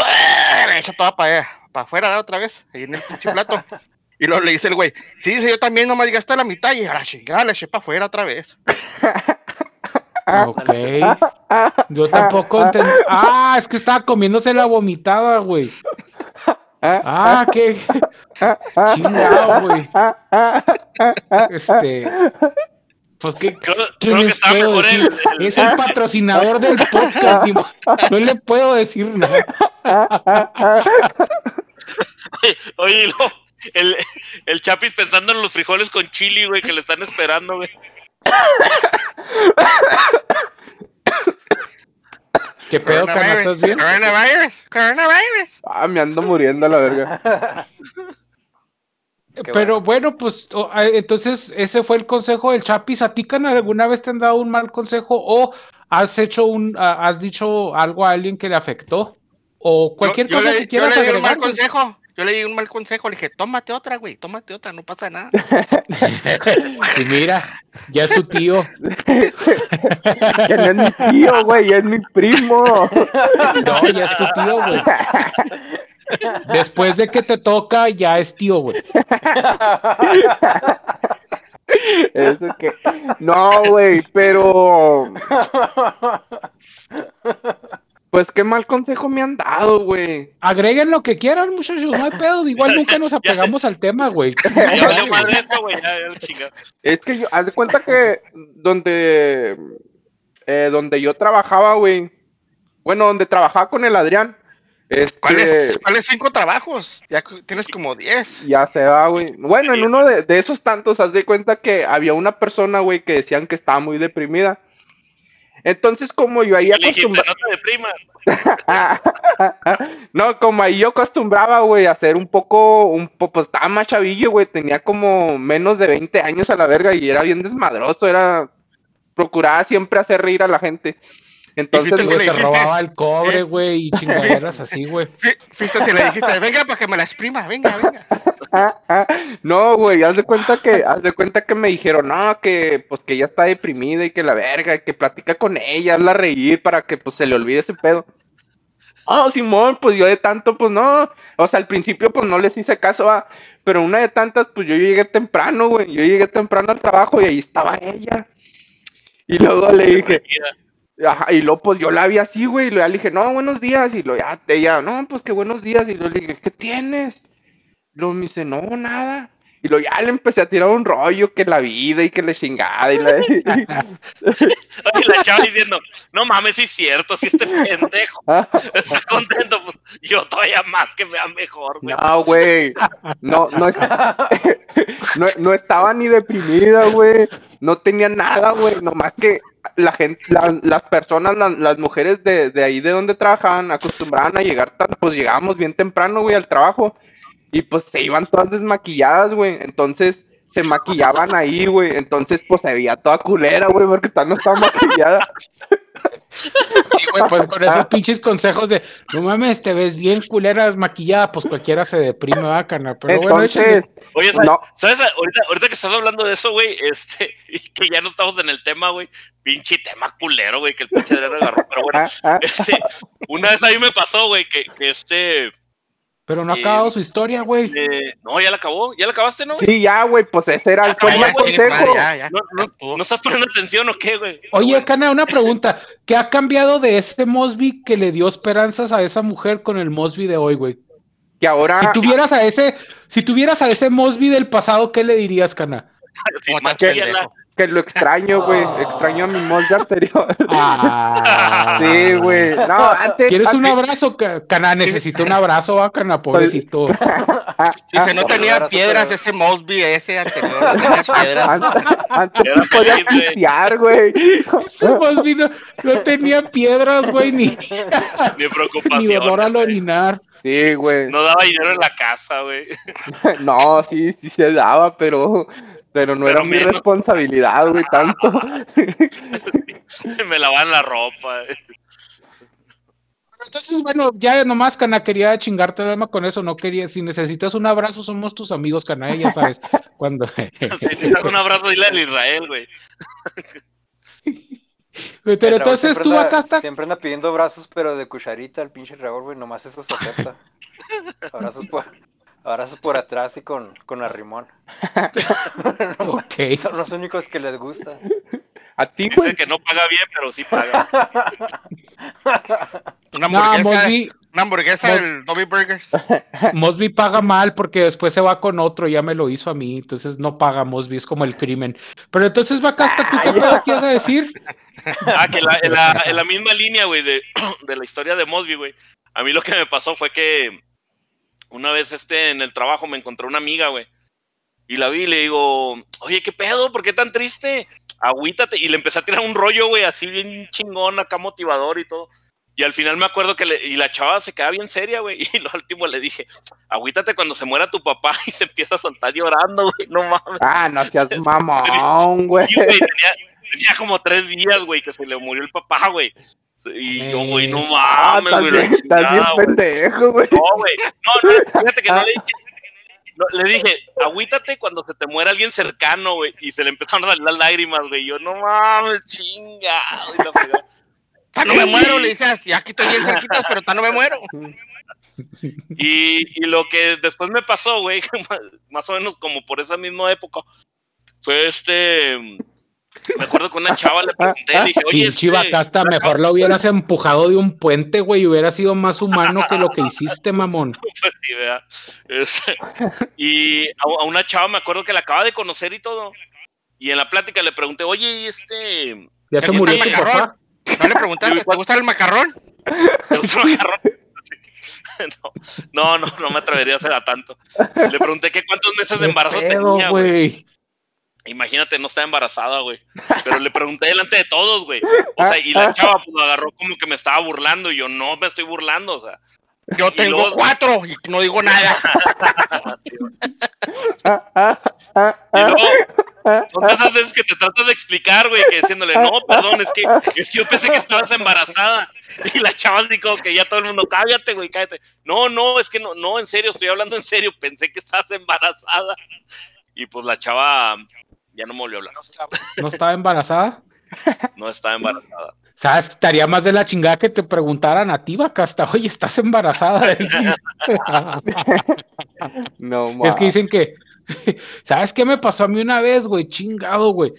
Speaker 4: echa toda para para afuera otra vez, ahí en el pinche plato. Y luego le dice el güey, sí, dice, yo también nomás llegaste a la mitad y a la chingada le eché para afuera otra vez.
Speaker 1: Ok. Yo tampoco entendí. Ah, es que estaba comiéndose la vomitada, güey. Ah, qué chingado, güey. Este. Pues que, creo, que puedo decir? es el patrocinador del podcast, no le puedo decir nada. <laughs>
Speaker 3: Oye, el, el Chapis pensando en los frijoles con chili, güey, que le están esperando, güey.
Speaker 1: ¿Qué pedo? ¿Estás bien?
Speaker 4: Coronavirus, coronavirus.
Speaker 2: Ah, me ando muriendo la verga. <laughs>
Speaker 1: Pero bueno. pues entonces ese fue el consejo del Chapis. ¿A ti, alguna vez te han dado un mal consejo o has hecho un, has dicho algo a alguien que le afectó? O cualquier cosa que quieras
Speaker 4: yo le di un mal pues. consejo. Yo le di un mal consejo, le dije, tómate otra, güey, tómate otra, no pasa nada. <laughs> <laughs>
Speaker 1: y mira, ya es su tío.
Speaker 2: ya no es mi tío, güey, es mi primo.
Speaker 1: No, ya es tu tío, güey. <laughs> Después de que te toca, ya es tío, güey.
Speaker 2: Eso que. No, güey, pero. Pues qué mal consejo me han dado, güey.
Speaker 1: Agreguen lo que quieran, muchachos, no hay pedo. Igual nunca nos <laughs> apegamos al tema, güey. <laughs>
Speaker 2: es que yo, haz de cuenta que donde, eh, donde yo trabajaba, güey. Bueno, donde trabajaba con el Adrián, este,
Speaker 4: ¿Cuáles, cinco trabajos? Ya tienes como diez.
Speaker 2: Ya se va, güey. Bueno, en uno de, esos tantos, haz de cuenta que había una persona, güey, que decían que estaba muy deprimida. Entonces, como yo ahí acostumbraba. <laughs> no, como ahí yo acostumbraba, güey, a ser un poco, un poco, pues estaba más chavillo, güey, tenía como menos de 20 años a la verga y era bien desmadroso, era, procuraba siempre hacer reír a la gente. Entonces,
Speaker 1: güey, se robaba el cobre, güey, y chingaderas así, güey. <laughs>
Speaker 4: Fuiste si le dijiste, venga para que me la exprima, venga, venga. <laughs>
Speaker 2: no, güey, haz de cuenta que, haz de cuenta que me dijeron, no, que pues que ella está deprimida y que la verga, que platica con ella, habla reír para que pues se le olvide ese pedo. Oh, Simón, pues yo de tanto, pues no. O sea, al principio, pues no les hice caso, a, pero una de tantas, pues yo llegué temprano, güey. Yo llegué temprano al trabajo y ahí estaba ella. Y luego le dije, y luego pues yo la vi así, güey, y luego le dije, no, buenos días, y luego ya, ella, no, pues qué buenos días, y luego le dije, ¿qué tienes? Y luego me dice, no, nada. Y luego ya le empecé a tirar un rollo que la vida y que le chingada y la... <laughs>
Speaker 3: Oye, la chava diciendo, no mames, sí es cierto, si este <laughs> pendejo está contento, pues, yo todavía más que me vea mejor,
Speaker 2: güey. No, güey, no, no, <laughs> no, no estaba ni deprimida, güey, no tenía nada, güey, nomás que la gente, las personas, las mujeres de, de, ahí de donde trabajaban, acostumbraban a llegar, pues llegábamos bien temprano, güey, al trabajo, y pues se iban todas desmaquilladas, güey, entonces se maquillaban ahí, güey, entonces pues se veía toda culera, güey, porque no estaba maquillada. <laughs>
Speaker 1: pues con esos pinches consejos de, no mames, te ves bien culera desmaquillada, pues cualquiera se deprime, bacana. Pero bueno,
Speaker 3: Oye, ¿sabes? ¿sabes? Ahorita, ahorita, que estás hablando de eso, güey, este, <laughs> y que ya no estamos en el tema, güey, pinche tema culero, güey, que el pinche de agarró, pero bueno, este, una vez a mí me pasó, güey, que, que este,
Speaker 1: pero no ha acabado su historia, güey.
Speaker 3: Eh, no, ya la acabó. ¿Ya la acabaste, no?
Speaker 2: Sí, ya, güey. Pues ese era el consejo.
Speaker 3: No, estás poniendo atención o qué, güey?
Speaker 1: Oye, Cana, una pregunta. ¿Qué ha cambiado de este Mosby que le dio esperanzas a esa mujer con el Mosby de hoy, güey?
Speaker 2: Que ahora.
Speaker 1: Si tuvieras a ese, si tuvieras a ese Mosby del pasado, ¿qué le dirías, Cana? <laughs>
Speaker 2: Sí, que lo extraño, güey. Extraño a mi molde anterior. Ah. sí, güey. No, antes.
Speaker 1: ¿Quieres un abrazo, Cana? Necesito un abrazo, va, Cana, pobrecito. <laughs>
Speaker 4: Dice, no tenía piedras ese Mosby, ese anterior. No tenía <laughs> piedras.
Speaker 2: Antes, sí podía pistear, güey.
Speaker 1: Ese Mosby no, no, tenía piedras, güey, ni. <laughs>
Speaker 3: Ni preocupación. Ni
Speaker 1: dolor al orinar.
Speaker 2: Sí, güey.
Speaker 3: No daba dinero en la casa, güey.
Speaker 2: no, sí, sí se daba, pero pero no era mi responsabilidad, güey, tanto. <laughs>
Speaker 3: Me lavan la ropa.
Speaker 1: Entonces, bueno, ya nomás, Cana, quería chingarte el alma con eso, no quería, si necesitas un abrazo, somos tus amigos, Cana, ya sabes, <laughs> cuando...
Speaker 3: si necesitas un abrazo, dile al Israel, güey.
Speaker 1: Pero entonces tú acá estás...
Speaker 5: Siempre anda pidiendo abrazos, pero de cucharita, el pinche Raúl, güey, nomás eso se acepta. <laughs> Abrazos por, Abrazos por atrás y con, con arrimón. <laughs> Son los únicos que les gusta.
Speaker 2: A ti,
Speaker 3: Dice que no paga bien, pero sí paga. <laughs>
Speaker 4: una hamburguesa, una hamburguesa del Dobby Burgers. <laughs>
Speaker 1: Mosby paga mal porque después se va con otro, ya me lo hizo a mí, entonces no paga Mosby, es como el crimen. Pero entonces, Bacasta, ¿tú qué pedo quieres decir?
Speaker 3: Ah, que la, en, la, en la misma línea, güey, de, <clears throat> de la historia de Mosby, güey. A mí lo que me pasó fue que una vez este, en el trabajo me encontré una amiga, güey. Y la vi y le digo, oye, ¿qué pedo? ¿Por qué tan triste? Agüítate. Y le empecé a tirar un rollo, güey, así bien chingón, acá motivador y todo. Y al final me acuerdo que le, y la chava se queda bien seria, güey. <laughs> Y lo último le dije, agüítate cuando se muera tu papá <laughs> y se empieza a soltar llorando, güey. No mames.
Speaker 2: Ah, no seas <laughs> mamón, güey.
Speaker 3: tenía, tenía, como tres días, güey, que se le murió el papá, güey. Y yo, güey, no ah, mames, güey.
Speaker 2: Estás bien pendejo, güey.
Speaker 3: No, güey. No, no, fíjate que no le dije. le dije, agüítate cuando se te muera alguien cercano, güey. Y se le empezaron a salir las lágrimas, güey. Yo, no mames, chinga.
Speaker 4: Ta no me muero, le dices, ya aquí estoy bien cerquita, <laughs> pero ta no me muero.
Speaker 3: Y, y lo que después me pasó, güey, <laughs> más o menos como por esa misma época, fue este me acuerdo que una chava le pregunté, le dije, oye.
Speaker 1: Chiva Casta, mejor lo hubieras empujado de un puente, güey, y hubiera sido más humano que lo que <laughs> hiciste, mamón.
Speaker 3: Pues sí, vea. y a, una chava me acuerdo que la acaba de conocer y todo. Y en la plática le pregunté, oye, este.
Speaker 1: ¿Ya se murió tu papá?
Speaker 4: ¿No le preguntaste, ¿te gusta el macarrón? ¿Te gusta el macarrón? <laughs> <laughs>
Speaker 3: No, no, no, me atrevería a hacer a tanto. Le pregunté que cuántos meses de embarazo tenía, güey. Imagínate, no está embarazada, güey. Pero le pregunté delante de todos, güey. O sea, y la <laughs> chava pues lo agarró como que me estaba burlando y yo no me estoy burlando, o sea.
Speaker 4: Yo tengo cuatro y no digo nada. <laughs>
Speaker 3: y luego, son esas veces que te tratas de explicar, güey, que diciéndole, no, perdón, es que, es que yo pensé que estabas embarazada. Y la chava dijo que ya todo el mundo, cállate, güey, cállate. No, no, es que no, no, en serio, estoy hablando en serio, pensé que estabas embarazada. Y pues la chava ya no me volvió a hablar.
Speaker 1: ¿No estaba embarazada?
Speaker 3: No estaba embarazada.
Speaker 1: ¿Sabes? Estaría más de la chingada que te preguntaran a ti, vaca, hasta, oye, ¿estás embarazada? <laughs> no, Es que dicen que, <laughs> ¿sabes qué me pasó a mí una vez, güey? Chingado, güey.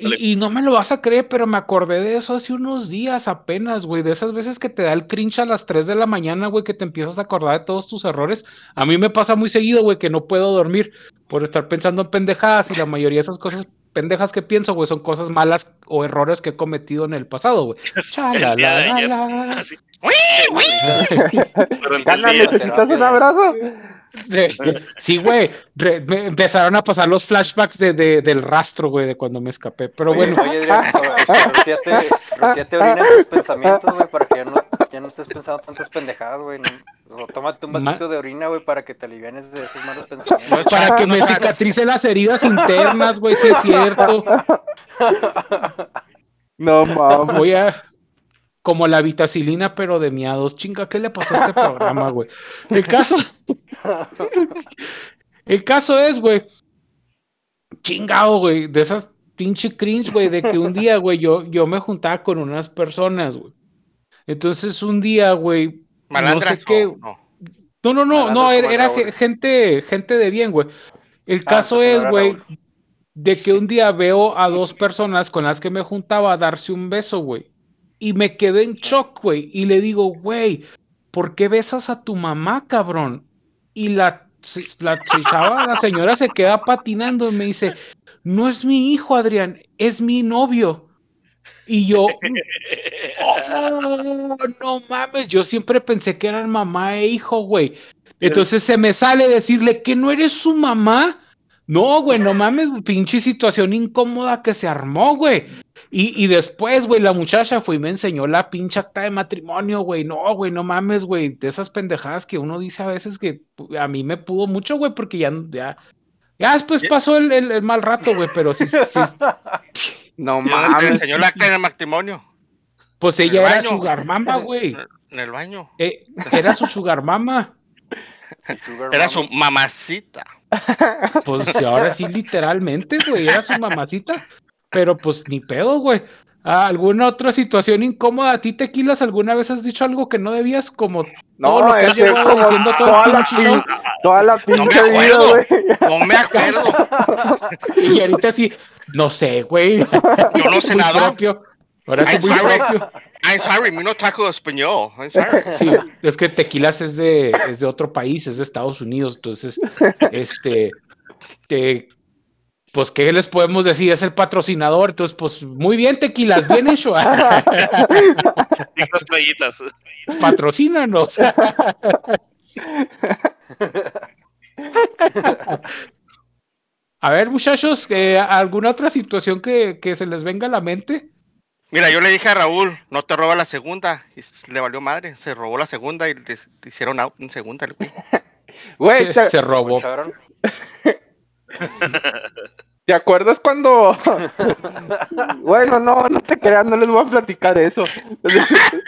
Speaker 1: y, y, no me lo vas a creer, pero me acordé de eso hace unos días apenas, güey. De esas veces que te da el cringe a las 3 de la mañana, güey, que te empiezas a acordar de todos tus errores. A mí me pasa muy seguido, güey, que no puedo dormir por estar pensando en pendejadas y la mayoría de esas cosas pendejas que pienso, güey, son cosas malas o errores que he cometido en el pasado, güey. <laughs> <laughs>
Speaker 2: ¿necesitas un abrazo?
Speaker 1: Sí, güey, empezaron a pasar los flashbacks de, de, del rastro, güey, de cuando me escapé. Pero bueno.
Speaker 5: Oye, te, te orina tus pensamientos, güey, para que ya no, ya no estés pensando tantas pendejadas, güey. No, tómate un vasito de orina, güey, para que te alivianes de esos malos pensamientos.
Speaker 1: Para que me cicatrice las heridas internas, güey, si es cierto. <laughs>
Speaker 2: No, mames.
Speaker 1: Voy a, como la vitacilina, pero de miados. Chinga, ¿qué le pasó a este programa, güey? El caso. <laughs> el caso es, güey. Chingado, güey. De esas pinche cringe, güey, de que un día, güey, yo, yo me juntaba con unas personas, güey. Entonces un día, güey. No sé qué. No, no, no, no, era, gente, gente de bien, güey. El ah, caso es, güey, de que un día veo a dos personas con las que me juntaba a darse un beso, güey. Y me quedé en shock, güey. Y le digo, güey, ¿por qué besas a tu mamá, cabrón? Y la, la chava, la señora se queda patinando y me dice, no es mi hijo, Adrián, es mi novio. Y yo, oh, no mames, yo siempre pensé que eran mamá e hijo, güey. Entonces se me sale decirle que no eres su mamá. No, güey, no mames, pinche situación incómoda que se armó, güey. Y, y después, güey, la muchacha fue y me enseñó la pinche acta de matrimonio, güey. No, güey, no mames, güey. De esas pendejadas que uno dice a veces que a mí me pudo mucho, güey, porque ya, ya, ya después pasó el, el, mal rato, güey, pero sí, sí. <laughs>
Speaker 4: No mames. Me enseñó la acta de matrimonio.
Speaker 1: Pues ella era sugar mama, <laughs> güey.
Speaker 4: En el baño.
Speaker 1: Eh, era su sugar mama. <laughs>
Speaker 4: Era su mamacita.
Speaker 1: Pues ahora sí, literalmente, güey, era su mamacita. Pero pues ni pedo, güey. ¿Alguna otra situación incómoda? ¿A ti, Tequilas, alguna vez has dicho algo que no debías? Como
Speaker 2: no, todo lo que has llevado diciendo todo toda, la pinche, toda la pinche no vida, güey.
Speaker 4: No me acuerdo. <laughs>
Speaker 1: y ahorita sí, no sé, güey.
Speaker 4: Yo no sé nada.
Speaker 1: Propio. Ahora sí, muy propio.
Speaker 4: I'm sorry, mi no taco español. <laughs>
Speaker 1: Sí, es que Tequilas es de, es de otro país, es de Estados Unidos, entonces, este, te, pues, ¿qué les podemos decir? Es el patrocinador, entonces, pues, muy bien, tequilas, bien hecho. <laughs>
Speaker 3: Estrellitas.
Speaker 1: Patrocínanos. A ver, muchachos, eh, ¿alguna otra situación que, se les venga a la mente?
Speaker 4: Mira, yo le dije a Raúl, no te roba la segunda. Y le valió madre, se robó la segunda y le, hicieron out en segunda. <laughs>
Speaker 1: Güey, se robó. <laughs>
Speaker 2: ¿Te acuerdas cuando.? <laughs> bueno, no, no te creas, no les voy a platicar eso.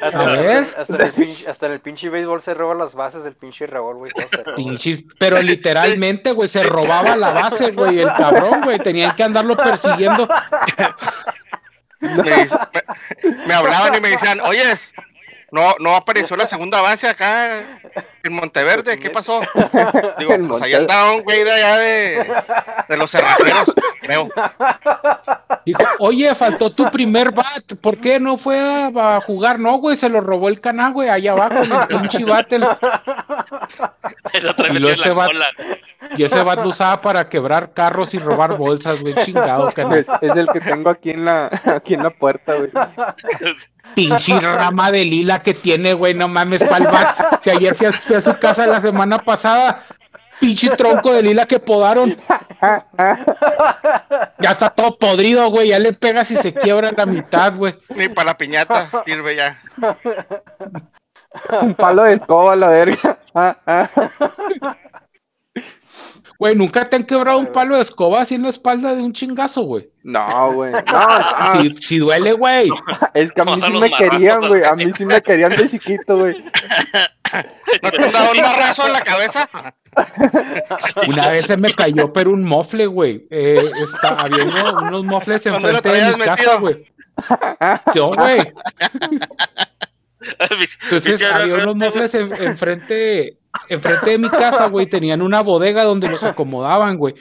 Speaker 5: hasta, a ver. Hasta, en el pinche, hasta el pinche béisbol se roba las bases del pinche Raúl, güey.
Speaker 1: Pinches, pero literalmente, güey, se robaba la base, güey, el cabrón, güey. Tenían que andarlo persiguiendo. <laughs>
Speaker 4: Me, me, hablaban y me decían, oyes, no, no apareció la segunda base acá en Monteverde, ¿qué pasó? Digo, pues ahí andaba un güey de allá de, de los cerrajeros, creo.
Speaker 1: Dijo, oye, faltó tu primer bat, ¿por qué no fue a, jugar? No, güey, se lo robó el caná, güey, allá abajo, en el pinche bat.
Speaker 3: Eso trae y, ese bat,
Speaker 1: y ese bat lo usaba para quebrar carros y robar bolsas, güey, chingado, caná.
Speaker 2: Es, es el que tengo aquí en la, <laughs> aquí en la puerta, güey.
Speaker 1: Pinche rama de lila que tiene, güey, no mames, pa'l Si ayer fui a, su casa la semana pasada, pinche tronco de lila que podaron. ya está todo podrido, güey. Ya le pegas y se quiebra la mitad, güey.
Speaker 4: Ni para la piñata sirve ya.
Speaker 2: Un palo de escoba, la verga.
Speaker 1: Güey, ¿nunca te han quebrado un palo de escoba así en la espalda de un chingazo, güey?
Speaker 2: No, güey. <laughs> No, no.
Speaker 1: Si, si duele, güey.
Speaker 2: Es que a mí sí me querían, güey. A mí sí me querían de chiquito, güey.
Speaker 4: ¿No te han dado un marrazo en la cabeza?
Speaker 1: Una vez se me cayó, pero un mofle, güey. Eh, está, había unos mofles enfrente de mi casa, güey. Yo, güey. <laughs> Entonces había unos mofles enfrente enfrente de mi casa, güey, tenían una bodega donde los acomodaban, güey.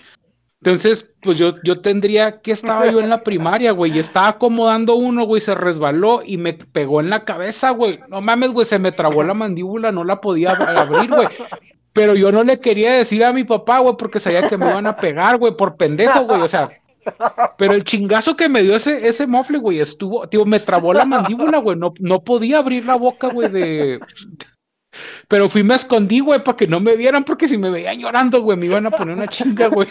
Speaker 1: Entonces, pues yo, yo tendría que estaba yo en la primaria, güey, y estaba acomodando uno, güey, se resbaló y me pegó en la cabeza, güey. No mames, güey, se me trabó la mandíbula, no la podía abrir, güey. Pero yo no le quería decir a mi papá, güey, porque sabía que me iban a pegar, güey, por pendejo, güey. O sea, pero el chingazo que me dio ese, ese mofle, güey, estuvo, tío, me trabó la mandíbula, güey. No, no podía abrir la boca, güey, de, pero fui, me escondí, güey, para que no me vieran, porque si me veían llorando, güey, me iban a poner una chinga, güey.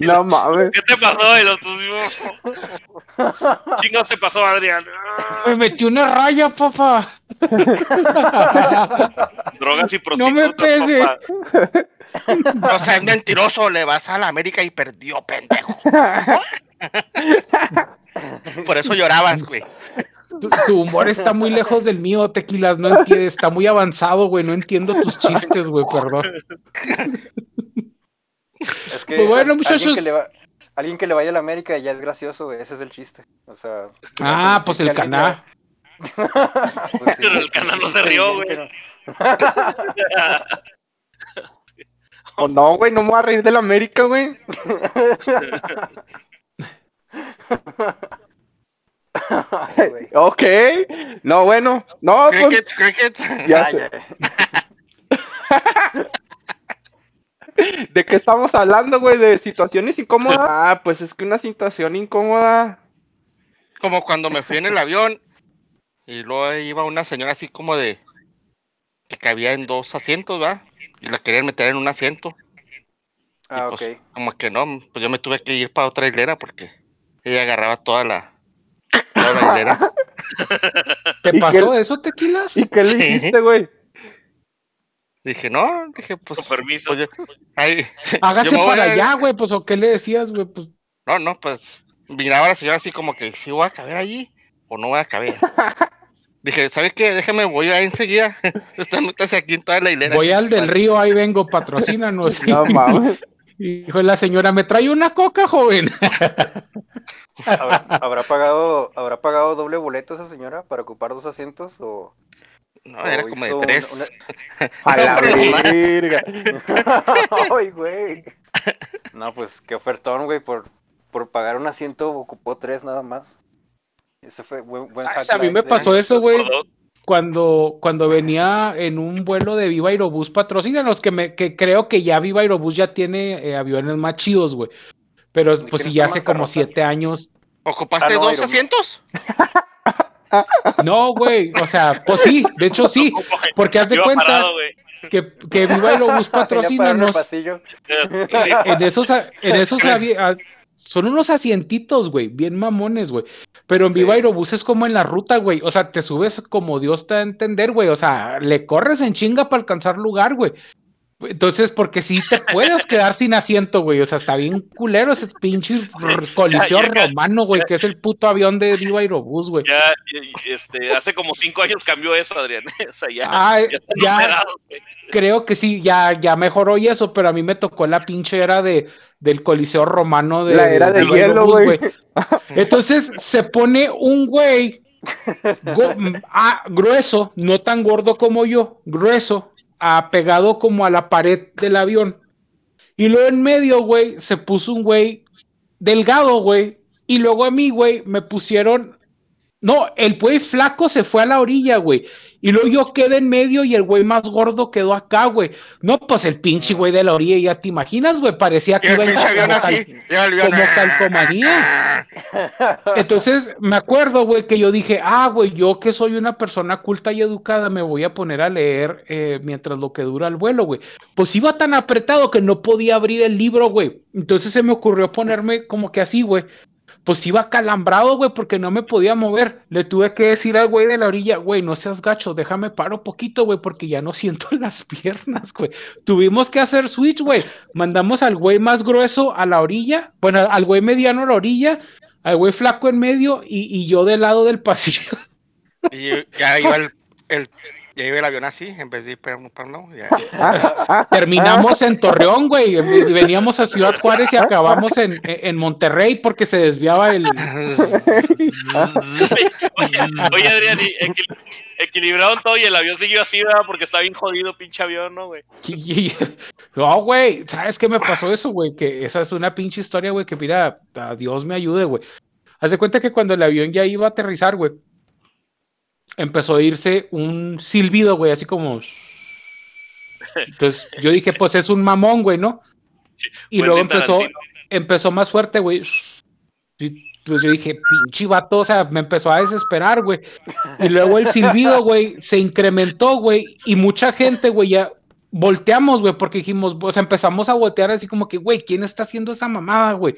Speaker 2: No mames.
Speaker 3: ¿Qué te pasó, Chingo se pasó, Adrián.
Speaker 1: Me metí una raya, papá.
Speaker 3: Drogas y
Speaker 1: prostitutas, No me pegue.
Speaker 4: No seas mentiroso, le vas a la América y perdió, pendejo. <laughs> Por eso llorabas, güey.
Speaker 1: Tu, humor está muy lejos del mío, Tequilas, no entiendes, está muy avanzado, güey, no entiendo tus chistes, güey, perdón.
Speaker 5: Es que pues bueno, muchachos. Alguien que, le vaya a la América ya es gracioso, güey, ese es el chiste. O sea,
Speaker 1: ah, pues el canal. <laughs>
Speaker 3: pues Pero el canal no se rió, güey. <laughs>
Speaker 2: Oh, no, güey, no me voy a reír de la América, güey. <laughs> <laughs> ok, no, bueno, no.
Speaker 4: Cricket, pues, cricket. Ya <laughs>
Speaker 2: ¿De qué estamos hablando, güey? ¿De situaciones incómodas? <laughs> Ah, pues es que una situación incómoda.
Speaker 4: Como cuando me fui en el avión y luego iba una señora así como de. que cabía en dos asientos, ¿va? Y la querían meter en un asiento.
Speaker 5: Ah, pues, ok.
Speaker 4: Como que no, pues yo me tuve que ir para otra hilera porque ella agarraba toda la, <laughs>
Speaker 1: ¿Te pasó eso, tequilas?
Speaker 2: ¿Y qué le dijiste, güey?
Speaker 4: Dije, no, dije, pues.
Speaker 3: Con permiso. Pues, <laughs>
Speaker 1: Hágase para allá, güey, pues, ¿o qué le decías, güey? Pues.
Speaker 4: No, no, pues. Miraba la señora así como que, si voy a caber allí o no voy a caber? <laughs> Dije, ¿sabes qué? Déjame, voy a enseguida. Estás aquí en toda la hilera.
Speaker 1: Voy al del río, ahí vengo, patrocínanos. No mames. Dijo la señora, ¿me trae una coca, joven? <laughs>
Speaker 5: ¿Habrá, pagado, ¿Habrá pagado doble boleto esa señora para ocupar dos asientos? O,
Speaker 4: no, era como de tres. <laughs>
Speaker 2: A la <laughs> verga.
Speaker 5: Ay, güey. No, pues qué ofertón, güey, por, por pagar un asiento ocupó tres nada más. Eso fue buen, buen
Speaker 1: A mí me pasó eso, güey cuando, cuando venía en un vuelo de Viva Aerobús, patrocínanos, que, me, que creo que ya Viva Aerobús ya tiene eh, aviones más chidos, güey. Pero pues sí, ya hace como siete años.
Speaker 4: ¿Ocupaste ah, dos asientos? <laughs>
Speaker 1: No, güey, o sea, pues sí, de hecho sí, <laughs> porque haz de cuenta que, que Viva Aerobús <laughs> patrocínanos. En esos, en esos son unos asientitos, güey, bien mamones, güey. Pero en Viva Aerobús es como en la ruta, güey. O sea, te subes como Dios te va a entender, güey. O sea, le corres en chinga para alcanzar lugar, güey. Entonces, porque si te puedes quedar sin asiento, güey. O sea, está bien culero ese pinche colisión romano, güey, que es el puto avión de Viva Aerobús, güey.
Speaker 3: Ya, este, hace como cinco años cambió eso, Adrián. <laughs> O sea, ya,
Speaker 1: ah, ya, creo que sí, ya, ya mejoró y eso, pero a mí me tocó la pinche era de, del coliseo romano de
Speaker 2: la era de, hielo, güey. <laughs>
Speaker 1: Entonces se pone un güey ah, grueso, no tan gordo como yo, grueso, apegado como a la pared del avión. Y luego en medio, güey, se puso un güey delgado, güey. Y luego a mí, güey, me pusieron No, el güey flaco se fue a la orilla, güey. Y luego yo quedé en medio y el güey más gordo quedó acá, güey. No, pues el pinche güey de la orilla, ya te imaginas, güey, parecía que iba en como, calcomanía. Entonces, me acuerdo, güey, que yo dije, ah, güey, yo que soy una persona culta y educada, me voy a poner a leer eh, mientras lo que dura el vuelo, güey. Pues iba tan apretado que no podía abrir el libro, güey. Entonces se me ocurrió ponerme como que así, güey pues iba calambrado, güey, porque no me podía mover. Le tuve que decir al güey de la orilla, güey, no seas gacho, déjame paro poquito, güey, porque ya no <laughs> siento las piernas, güey. Tuvimos que hacer switch, güey. Mandamos al güey más grueso a la orilla, bueno, al güey mediano a la orilla, al güey flaco en medio y, yo del lado del pasillo.
Speaker 4: Y ya iba el y ahí ve el avión así, en vez de ir para un no. <laughs>
Speaker 1: Terminamos en Torreón, güey. Veníamos a Ciudad Juárez y acabamos en, en Monterrey porque se desviaba el. <laughs>
Speaker 3: oye, Adrián, equilibraron todo y el avión siguió así, ¿verdad? Porque está bien jodido, pinche avión, ¿no, güey?
Speaker 1: No, güey. ¿Sabes qué me pasó eso, güey? Que esa es una pinche historia, güey, que mira, a Dios me ayude, güey. Haz de cuenta que cuando el avión ya iba a aterrizar, güey empezó a irse un silbido, güey, así como. Entonces yo dije, pues es un mamón, güey, ¿no? y luego empezó, empezó más fuerte, güey. Pues yo dije, pinche vato, o sea, me empezó a desesperar, güey. Y luego el silbido, güey, se incrementó, güey. Y mucha gente, güey, ya volteamos, güey, porque dijimos, o sea, empezamos a voltear así como que, güey, ¿quién está haciendo esa mamada, güey?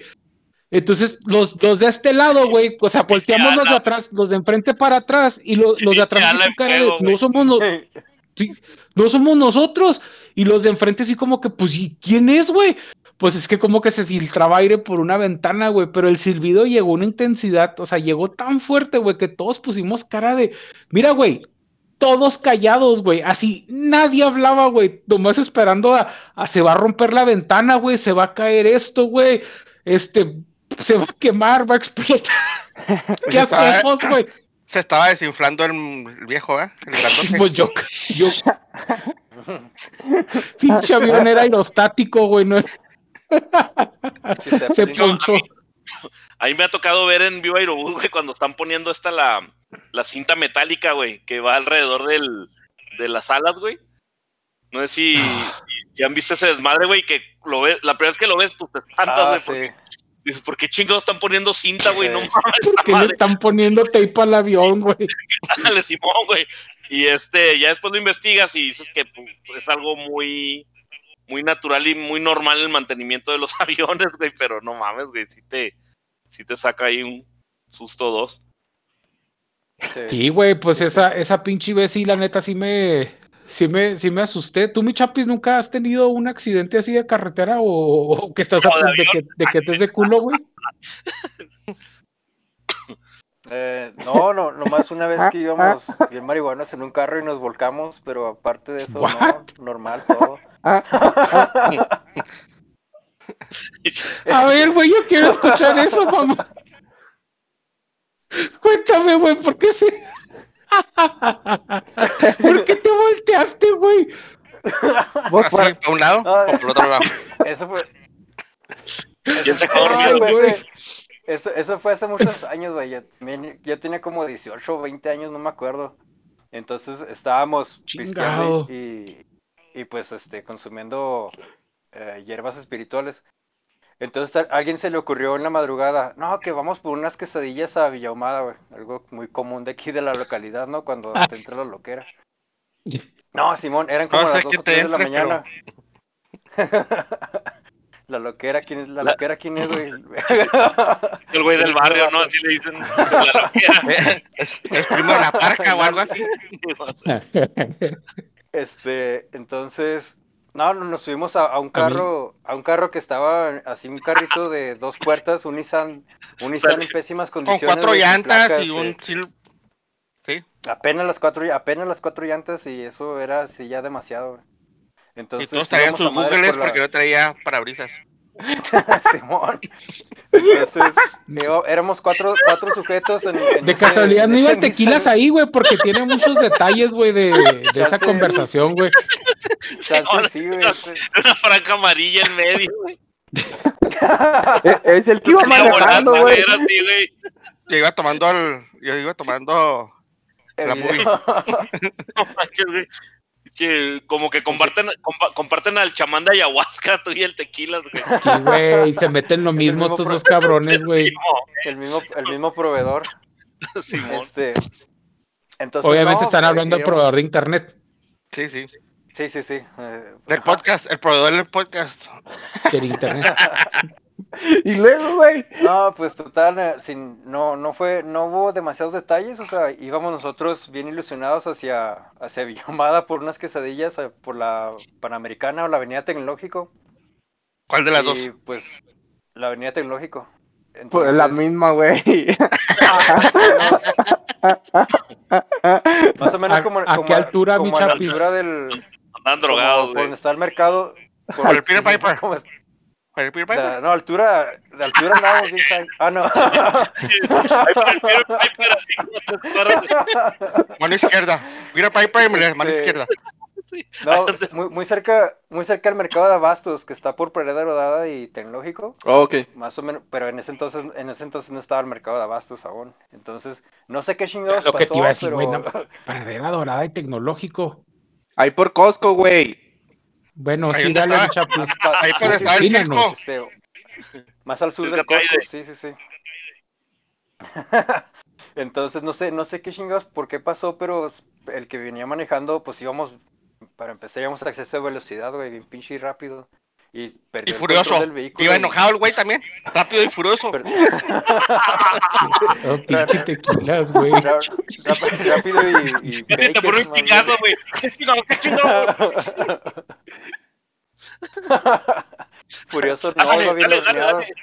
Speaker 1: Entonces, los, de este lado, güey, o sea, volteamos los de atrás, los de enfrente para atrás, y los de atrás cara de, no somos <laughs> no somos nosotros. Y los de enfrente así como que, pues, ¿y quién es, güey? Pues es que como que se filtraba aire por una ventana, güey, pero el silbido llegó a una intensidad, o sea, llegó tan fuerte, güey, que todos pusimos cara de, mira, güey, todos callados, güey, así, nadie hablaba, güey, nomás esperando a, a se va a romper la ventana, güey, se va a caer esto, güey, este, <laughs> se va a quemar, va a explotar. <laughs> ¿Qué hacemos, güey? <laughs>
Speaker 4: Se estaba desinflando el viejo, ¿eh? El
Speaker 1: pues yo, yo. Pinche avión era aerostático, güey. No... se ponchó.
Speaker 3: A mí me ha tocado ver en Viva Aerobús, güey, cuando están poniendo esta la, la cinta metálica, güey, que va alrededor del, de las alas, güey. No sé si, si, han visto ese desmadre, güey, que lo ves, la primera vez que lo ves, pues te espantas, güey, ah, Dices, ¿por qué chingados están poniendo cinta, güey? No mames. <laughs>
Speaker 1: ¿Por qué le están poniendo tape al avión, güey? <laughs>
Speaker 3: Dale, Simón, güey. Y este, ya después lo investigas y dices que pues, es algo muy, muy natural y muy normal el mantenimiento de los <laughs> aviones, güey. Pero no mames, güey, si te, si te saca ahí un susto dos.
Speaker 1: Sí, güey, pues esa, esa pinche vez sí, la neta, sí me, sí me, sí me asusté. ¿Tú, mi chapis, nunca has tenido un accidente así de carretera o, que estás a punto de, que, de que te es de culo, güey? <laughs>
Speaker 5: Eh, no, no, nomás una vez que íbamos <laughs> bien marihuanos en un carro y nos volcamos, pero aparte de eso, no, normal todo. <laughs>
Speaker 1: a ver, güey, yo quiero escuchar eso, mamá. Cuéntame, güey, ¿por qué se... <laughs> ¿Por qué te volteaste, güey?
Speaker 4: ¿Vos para un lado o por otro lado? <laughs>
Speaker 5: Eso fue. Eso, se fue, eso, eso fue hace muchos años, güey. Yo, tenía como 18 o 20 años, no me acuerdo. Entonces estábamos pisteando y, y, pues este consumiendo eh, hierbas espirituales. Entonces a alguien se le ocurrió en la madrugada, no, que vamos por unas quesadillas a Villahumada, güey. Algo muy común de aquí de la localidad, ¿no? Cuando te entra la loquera. <laughs> No, Simón, eran como las 2 o 3 de la mañana. <laughs> la loquera, ¿quién es? La, loquera, ¿quién es, güey? <laughs>
Speaker 3: El güey del barrio, ¿no? Así le dicen la loquera.
Speaker 4: Es, primo de la parca o algo así.
Speaker 5: Este, entonces, no, nos subimos a, un carro, a, un carro que estaba así, un carrito de dos puertas, un Nissan, un Nissan en pésimas condiciones.
Speaker 4: Con cuatro llantas y un eh,
Speaker 5: sí. Apenas las cuatro, apenas las cuatro llantas y eso era así ya demasiado.
Speaker 4: Entonces, y todos traían sus Googles porque no traía parabrisas. <laughs>
Speaker 5: Simón. Entonces, éramos cuatro, cuatros sujetos. En,
Speaker 1: de casualidad no iba tequilas ahí, güey, porque tiene muchos detalles, güey, de, de <laughs> esa conversación, güey.
Speaker 3: Sí, Una franca amarilla en medio, güey.
Speaker 2: es el que iba manejando, güey.
Speaker 4: Yo iba tomando al. Yo iba tomando. La movie. <laughs>
Speaker 3: no manches, güey. Che, como que comparten, comparten al chamán de ayahuasca, tú y el tequila, güey.
Speaker 1: Sí, güey, se meten lo mismo estos dos cabrones, <laughs> güey.
Speaker 5: El mismo, el mismo proveedor. <laughs>
Speaker 3: Simón.
Speaker 5: Este,
Speaker 1: entonces, Obviamente están hablando del proveedor de internet.
Speaker 4: Sí, sí.
Speaker 5: Sí, sí, sí.
Speaker 4: Eh, del podcast, el proveedor del podcast.
Speaker 1: Del internet. <laughs> <laughs>
Speaker 2: y luego, güey.
Speaker 5: No, pues total, eh, sin, no, no fue, no hubo demasiados detalles, o sea, íbamos nosotros bien ilusionados hacia, hacia <laughs> Villamada por unas quesadillas eh, por la Panamericana o la Avenida Tecnológico.
Speaker 4: ¿Cuál de las
Speaker 5: y,
Speaker 4: dos?
Speaker 5: Pues la Avenida Tecnológico.
Speaker 2: Pues la misma, güey. <laughs>
Speaker 5: Más o menos como,
Speaker 1: ¿A, qué altura,
Speaker 5: como
Speaker 1: mi
Speaker 5: a la altura del.
Speaker 3: Andan drogados,
Speaker 5: Por donde está el mercado.
Speaker 4: Por, el Peter Piper. ¿Por Piper?
Speaker 5: no, altura. De altura andamos <laughs> bien Ah, no.
Speaker 4: mano izquierda. Peter Piper, mano este, izquierda.
Speaker 5: No, muy, muy, cerca, muy cerca del mercado de abastos, que está por Pradera Rodada y Tecnológico.
Speaker 2: Oh, ok.
Speaker 5: Más o menos, pero en ese entonces, en ese entonces no estaba el mercado de abastos aún. Entonces, no sé qué chingados
Speaker 1: Lo
Speaker 5: pasó,
Speaker 1: que te iba a decir,
Speaker 5: pero...
Speaker 1: güey, no, Pradera Dorada y Tecnológico.
Speaker 2: Ahí por Costco, güey.
Speaker 1: Bueno, sí, dale, chapuz. <laughs>
Speaker 4: Ahí por estar el circo.
Speaker 5: Este, más al sur del Costco, sí, sí, sí. <laughs> Entonces, no sé, no sé qué chingados, por qué pasó, pero el que venía manejando, pues íbamos para empezar, íbamos a exceso de velocidad, güey, bien pinche y rápido. Y, perdió
Speaker 4: y furioso.
Speaker 5: Del vehículo
Speaker 4: Iba enojado el güey también. Rápido y furioso.
Speaker 1: Per... oh, pinche tequilas, güey.
Speaker 5: Rápido y. y <laughs>
Speaker 3: te pone un picazo, güey. <laughs>
Speaker 5: Furioso <laughs> no, dale, iba bien dale, dale, dale,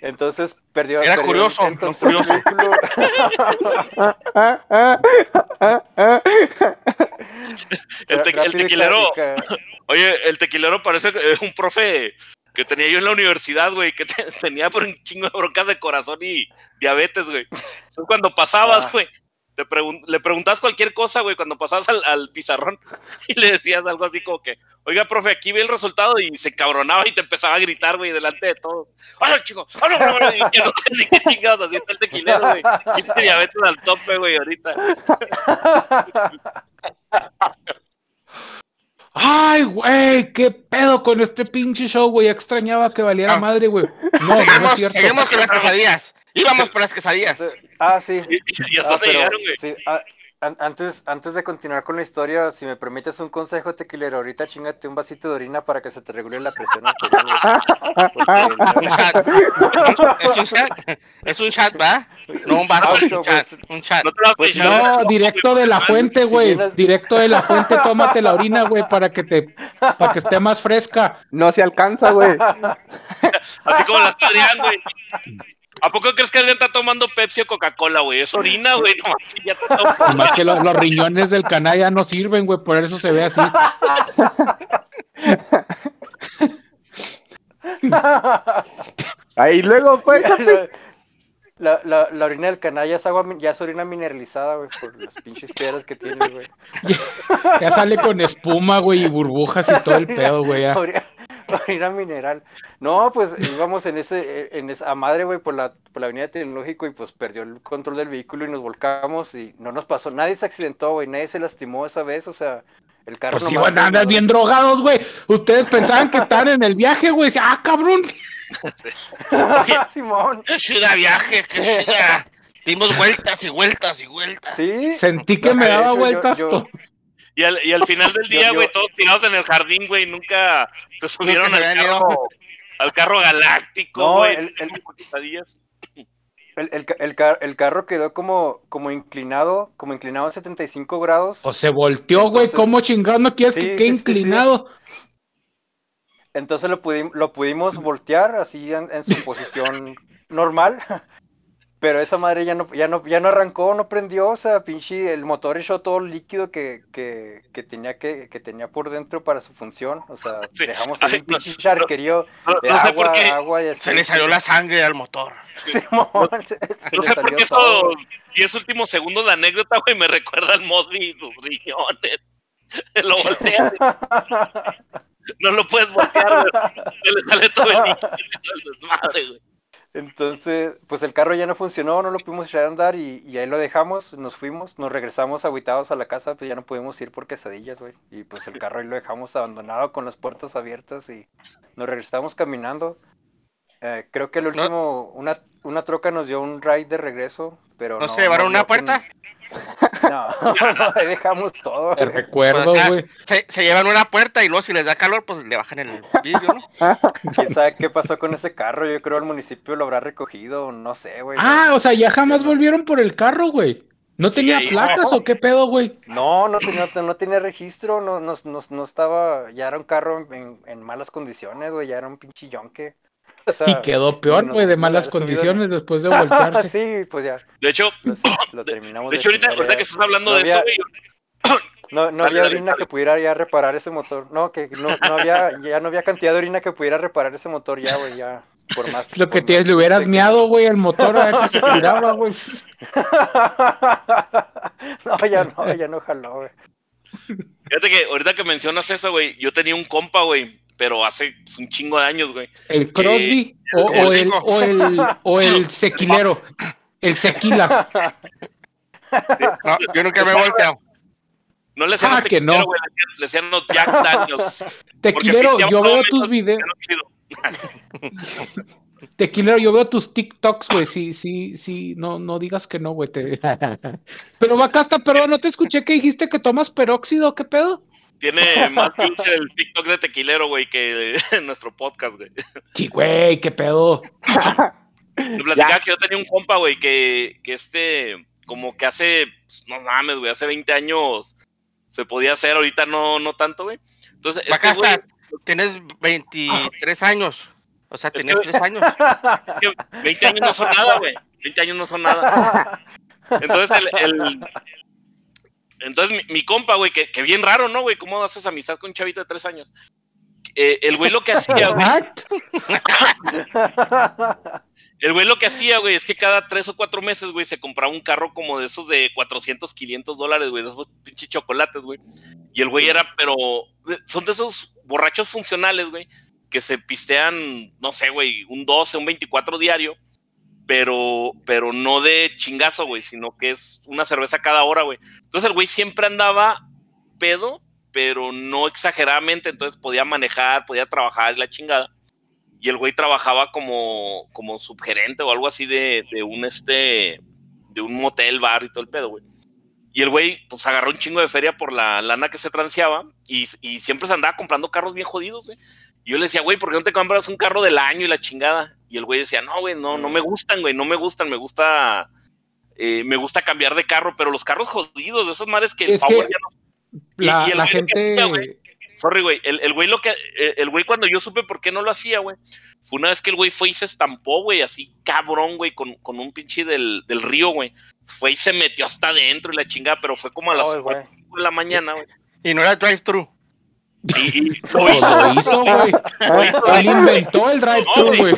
Speaker 5: Entonces perdió.
Speaker 4: Era
Speaker 5: perdió
Speaker 4: curioso,
Speaker 5: el,
Speaker 4: no furioso.
Speaker 3: el, te, el tequilero. Oye, el tequilero parece un profe que tenía yo en la universidad, güey, que te, <laughs> tenía por un chingo de broncas de corazón y diabetes, güey. Entonces, cuando pasabas, güey, te pregun le preguntabas cualquier cosa, güey, cuando pasabas al, al, pizarrón <laughs> y le decías algo así como que, oiga, profe, aquí vi el resultado y se cabronaba y te empezaba a gritar, güey, delante de todos. ¡Hola, chicos! ¡Hola, y no ni qué chingados, así está el tequilero, güey. Y diabetes al tope, güey, ahorita.
Speaker 1: Ay, güey, qué pedo con este pinche show, güey. Extrañaba que valiera madre, güey. <laughs> No,
Speaker 4: seguimos,
Speaker 1: no es cierto.
Speaker 4: seguimos con las quesadillas. Íbamos por las quesadillas.
Speaker 5: Ah, sí.
Speaker 3: Y, y hasta
Speaker 5: Ah,
Speaker 3: se
Speaker 5: pero,
Speaker 3: llegaron, güey.
Speaker 5: sí, ah, antes, antes de continuar con la historia, si me permites un consejo tequilero, ahorita chingate un vasito de orina para que se te regule la presión. <laughs>
Speaker 4: Es un chat. Es un chat, ¿va? No un vaso, es un chat. Un chat.
Speaker 3: No
Speaker 5: Pues
Speaker 1: No, directo de la
Speaker 3: güey,
Speaker 1: fuente,
Speaker 5: si
Speaker 1: güey.
Speaker 5: llenas-
Speaker 1: Directo de la fuente, tómate la orina, güey, para que te, para que esté más fresca.
Speaker 2: No se alcanza, güey.
Speaker 3: Así como las Adrián, güey. ¿A poco crees que Adrián está tomando Pepsi o Coca-Cola, güey? Es orina, güey. No, ya.
Speaker 1: Más que lo- los riñones del canalla no sirven, güey, por eso se ve así.
Speaker 2: Ahí luego, pues.
Speaker 5: La, la, la orina del canalla es agua, ya es orina mineralizada, güey, por las pinches piedras que tiene, güey.
Speaker 1: Ya sale con espuma, güey, y burbujas y <laughs> todo el pedo, güey. ya.
Speaker 5: Orina mineral. No, pues íbamos en ese, en esa, a madre, güey, por la, por la avenida tecnológico y pues perdió el control del vehículo y nos volcamos y no nos pasó, nadie se accidentó, güey, nadie se lastimó esa vez, o sea, el carro
Speaker 1: Pues sí,
Speaker 5: nomás se-
Speaker 1: andan bien drogados, güey. Ustedes pensaban que estaban en el viaje, güey. Ah, cabrón. <laughs>
Speaker 5: Simón.
Speaker 4: ¡Qué chida viaje! ¡Qué chida! Dimos vueltas y vueltas y vueltas.
Speaker 5: Sí.
Speaker 1: Sentí que me daba vueltas
Speaker 5: yo-
Speaker 1: todo.
Speaker 3: Y al, y al final del <laughs> día, güey, todos tirados en el jardín, güey, nunca se subieron al carro, al carro galáctico,
Speaker 5: No,
Speaker 3: güey.
Speaker 5: el- el-. El, el, ca- el, ca- el carro quedó como, como inclinado, como inclinado a 75 grados.
Speaker 1: O se volteó, güey. ¿Cómo chingado no quieres
Speaker 5: Sí,
Speaker 1: que
Speaker 5: sí,
Speaker 1: quede
Speaker 5: sí, sí.
Speaker 1: inclinado?
Speaker 5: Entonces lo, pudi- lo pudimos voltear así en, en su <laughs> posición normal. Pero esa madre ya no, ya no, ya no arrancó, no prendió, o sea, pinche, el motor echó todo el líquido que, que, que tenía que, que tenía por dentro para su función. O sea, <laughs>
Speaker 3: Sí.
Speaker 5: dejamos ahí un
Speaker 3: no,
Speaker 5: pinche charquerío
Speaker 3: No,
Speaker 5: de
Speaker 3: no sé
Speaker 5: agua,
Speaker 3: por qué,
Speaker 5: agua y así.
Speaker 4: Se le salió la sangre al motor. <laughs>
Speaker 5: Simón, se- se
Speaker 3: no sé por qué
Speaker 5: todo.
Speaker 3: estos 10 últimos segundos de anécdota, güey, me recuerdan Mosby y sus riñones. <laughs> Lo volteas, no lo puedes voltear, güey. Se le sale todo el líquido el desmadre, güey.
Speaker 5: Entonces, pues el carro ya no funcionó, no lo pudimos echar a andar y, y ahí lo dejamos, nos fuimos, nos regresamos aguitados a la casa, pues ya no pudimos ir por quesadillas, güey. Y pues el carro ahí lo dejamos abandonado con las puertas abiertas y nos regresamos caminando. Eh, creo que el último, una, una troca nos dio un ride de regreso, pero
Speaker 4: ¿No, se llevaron una puerta?
Speaker 5: No, <laughs> dejamos todo.
Speaker 1: Te recuerdo,
Speaker 4: Pues,
Speaker 1: güey.
Speaker 4: Se, se llevan una puerta y luego si les da calor, pues le bajan el vidrio, ¿no? <laughs>
Speaker 5: ¿Quién sabe qué pasó con ese carro? Yo creo el municipio lo habrá recogido, no sé, güey.
Speaker 1: Ah, o sea, ya jamás volvieron por el carro, güey. ¿No
Speaker 3: Sí,
Speaker 1: tenía placas o qué pedo, güey?
Speaker 5: No, no tenía, no tenía registro, no, no, no, no estaba, ya era un carro en, en malas condiciones, güey, ya era un pinche yonque. O sea,
Speaker 1: Y quedó peor,
Speaker 5: no-
Speaker 1: güey, de
Speaker 5: no
Speaker 1: malas condiciones después de <laughs> voltearse.
Speaker 5: sí, pues ya,
Speaker 3: De hecho,
Speaker 5: lo, lo terminamos
Speaker 3: de hecho ahorita, ahorita que estás hablando
Speaker 5: No
Speaker 3: de eso,
Speaker 5: había- No, no había orina
Speaker 3: dale.
Speaker 5: que pudiera ya reparar ese motor. No, que no, no había, ya no había cantidad de orina que pudiera reparar ese motor ya, güey, ya. Por más.
Speaker 1: Lo que tienes, le hubieras
Speaker 5: que-
Speaker 1: miado, güey, el motor a ver si se <laughs> tiraba, güey.
Speaker 5: no, ya no, ya no jaló, güey.
Speaker 3: fíjate que ahorita que mencionas eso, güey, yo tenía un compa, güey, pero hace un chingo de años, güey.
Speaker 1: El Crosby o,
Speaker 4: el
Speaker 1: o el, o, el, o <laughs> el sequilero. El sequilas. <laughs>
Speaker 4: No, yo nunca me he volteado.
Speaker 3: No le decían
Speaker 1: Ah,
Speaker 3: los
Speaker 1: que no.
Speaker 3: güey, le decían- los Jack Daniels. <laughs>
Speaker 1: Tequilero, yo veo tus videos. Tequilero, yo veo tus TikToks, güey. Sí, sí, sí. No, no digas que no, güey. te- Pero Bacasta, perdón, no te escuché que dijiste que tomas peróxido. ¿Qué pedo?
Speaker 3: Tiene más en el TikTok de tequilero, güey, que <laughs> en nuestro podcast, güey.
Speaker 1: Sí, güey, qué pedo.
Speaker 3: Me platicaba que yo tenía un compa, güey, que, que este, como que hace, pues, no mames, güey, hace 20 años se podía hacer, ahorita no, no tanto, güey. Entonces, este
Speaker 4: Acá está, tienes 23 años. O sea,
Speaker 3: Es
Speaker 4: tenías
Speaker 3: que-
Speaker 4: 3 años.
Speaker 3: que 20 años no son nada, güey. 20 años no son nada. Entonces, el, el- entonces mi, mi compa, güey, que, que bien raro, ¿no, güey? ¿Cómo haces amistad con un chavito de 3 años? Eh, el güey lo que hacía, güey, <laughs> el güey lo que hacía, güey, es que cada 3 o 4 meses, güey, se compraba un carro como de esos de 400, 500 dólares, güey, de esos pinches chocolates, güey. Y el güey era, pero, son de esos borrachos funcionales, güey, que se pistean, no sé, güey, un 12, un 24 diario, pero, pero no de chingazo, güey, sino que es una cerveza cada hora, güey. Entonces el güey siempre andaba pedo, pero no exageradamente, entonces podía manejar, podía trabajar la chingada. Y el güey trabajaba como, como subgerente o algo así de, de un este, de un motel, bar y todo el pedo, güey. Y el güey, pues agarró un chingo de feria por la lana que se transeaba y, y siempre se andaba comprando carros bien jodidos, güey. Yo le decía, güey, ¿por qué no te compras un carro del año y la chingada? Y el güey decía, no, güey, no, no me gustan, güey, no me gustan, me gusta, eh, me gusta cambiar de carro, pero los carros jodidos, de esos mares que el
Speaker 1: Es que
Speaker 3: power ya no. Y-
Speaker 1: La,
Speaker 3: y el
Speaker 1: la
Speaker 3: hacía,
Speaker 1: gente.
Speaker 3: güey, Sorry, güey, el, el güey lo que, eh, el güey cuando yo supe por qué no lo hacía, güey, fue una vez que el güey fue y se estampó, güey, así cabrón, güey, con, con un pinche del, del río, güey. Fue y se metió hasta adentro y la chingada, pero fue como a las
Speaker 5: güey.
Speaker 3: 4 de la mañana, güey.
Speaker 4: Y no era drive-thru.
Speaker 3: Y, y <laughs> lo
Speaker 1: Pues
Speaker 3: hizo,
Speaker 1: lo hizo, güey.
Speaker 3: lo hizo,
Speaker 1: Él inventó el drive-thru, güey.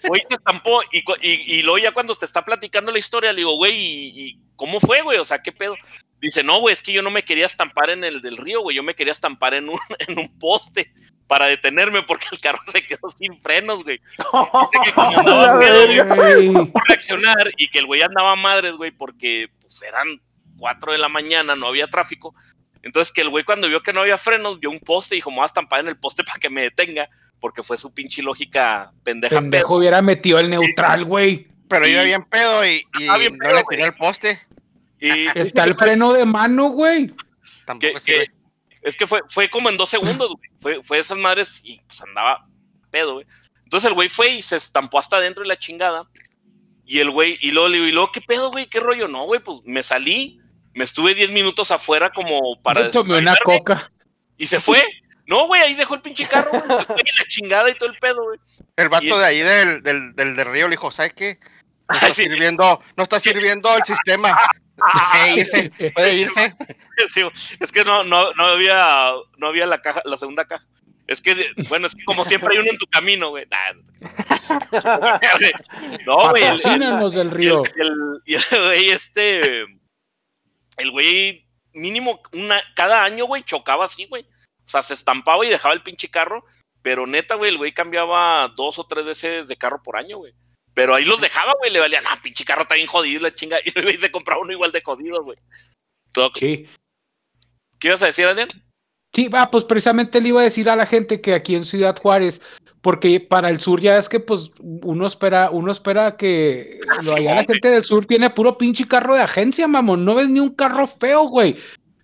Speaker 3: Fue y se estampó. Y, y, y luego ya cuando te está platicando la historia, le digo, güey, ¿y, cómo fue, güey? O sea, ¿qué pedo? Dice, no, güey, es que yo no me quería estampar en el del río, güey. Yo me quería estampar en un, <laughs> en un poste para detenerme porque el carro <laughs> se quedó sin frenos, güey. Dice que como andaba pedo, güey,
Speaker 1: Güey.
Speaker 3: por reaccionar y que el güey andaba madres, güey, porque pues eran 4 de la mañana, no había tráfico. Entonces que el güey cuando vio que no había frenos, vio un poste y dijo, me voy a estampar en el poste <laughs> para que me detenga, porque fue su pinche lógica pendeja.
Speaker 1: Pendejo hubiera metido el neutral, güey.
Speaker 4: Pero
Speaker 3: Y-
Speaker 4: iba bien pedo y, y
Speaker 3: Ah, bien
Speaker 4: no
Speaker 3: pedo,
Speaker 4: le tiró el poste.
Speaker 3: Y <laughs>
Speaker 1: Está el freno de mano, güey.
Speaker 4: Tampoco
Speaker 3: que-
Speaker 4: sirve.
Speaker 3: que- es que fue, fue como en dos segundos, güey. Fue, fue esas madres y pues andaba pedo, güey. Entonces el güey fue y se estampó hasta adentro de la chingada. Y el güey, y luego le digo, ¿y luego qué pedo, güey? ¿Qué rollo? No, güey, pues me salí, me estuve 10 minutos afuera como para
Speaker 1: Yo tomé una coca.
Speaker 3: y se fue. No, güey, ahí dejó el pinche carro, güey. La chingada y todo el pedo, güey.
Speaker 4: El vato
Speaker 3: y-
Speaker 4: de ahí del, del, del, del río le dijo, ¿sabes qué? No
Speaker 3: Ay,
Speaker 4: está
Speaker 3: sí.
Speaker 4: sirviendo, no está sirviendo el sistema. Puede irse, puede irse.
Speaker 3: Sí, es que no, no, no había, no había la caja, la segunda caja. Es que, bueno, es que como siempre hay uno en tu camino, güey. Nah, no, <laughs> güey. el- el-
Speaker 1: del río.
Speaker 3: el, y el- y el güey, este. El güey, mínimo, una, cada año, güey, chocaba así, güey. O sea, se estampaba y dejaba el pinche carro. Pero neta, güey, el güey cambiaba dos o tres veces de carro por año, güey. Pero ahí los dejaba, güey, le valían, ah, pinche carro está bien jodido, la chinga. <laughs> Y se compraba uno igual de jodido, güey.
Speaker 1: Sí.
Speaker 3: ¿Qué ibas a decir, Daniel?
Speaker 1: Sí, va, pues precisamente le iba a decir a la gente que aquí en Ciudad Juárez, porque para el sur ya es que pues uno espera, uno espera que lo allá la gente del sur tiene puro pinche carro de agencia, mamón, no ves ni un carro feo, güey.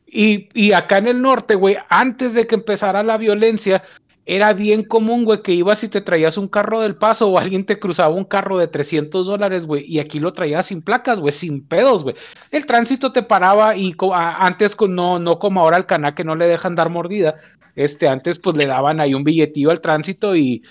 Speaker 1: Y, y acá en el norte, güey, antes de que empezara la violencia, era bien común, güey, que ibas y te traías un carro del paso o alguien te cruzaba un carro de 300 dólares, güey, y aquí lo traías sin placas, güey, sin pedos, güey. El tránsito te paraba y antes, no, no como ahora el cana que no le dejan dar mordida, este, antes pues le daban ahí un billetillo al tránsito y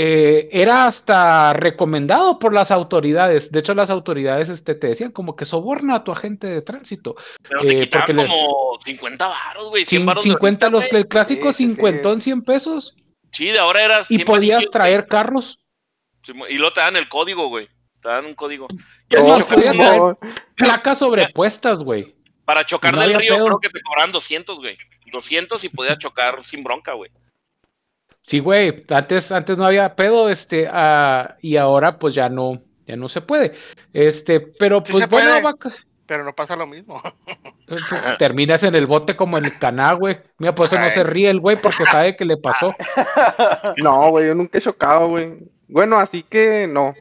Speaker 1: eh, era hasta recomendado por las autoridades. De hecho, las autoridades este, te decían como que soborna a tu agente de tránsito.
Speaker 3: Pero te eh, como 50 baros, güey. 100 baros
Speaker 1: 50, los el clásico 50 en 100 pesos.
Speaker 3: Sí, de ahora era
Speaker 1: Y podías traer carros.
Speaker 3: y luego te dan el código, güey. Te dan un código.
Speaker 1: Y así no, placas sobrepuestas, güey.
Speaker 3: Para chocar del río creo que te cobran 200, güey. 200 y podías chocar sin bronca, güey.
Speaker 1: Sí, güey, antes, antes no había pedo, este, uh, y ahora pues ya no, ya no se puede. Este, pero pues bueno,
Speaker 4: Pero no pasa lo mismo. <laughs>
Speaker 1: Terminas en el bote como en el caná, güey. Mira, por eso no se ríe el güey, porque sabe que le pasó. <laughs>
Speaker 2: No, güey, yo nunca he chocado, güey. Bueno, así que no.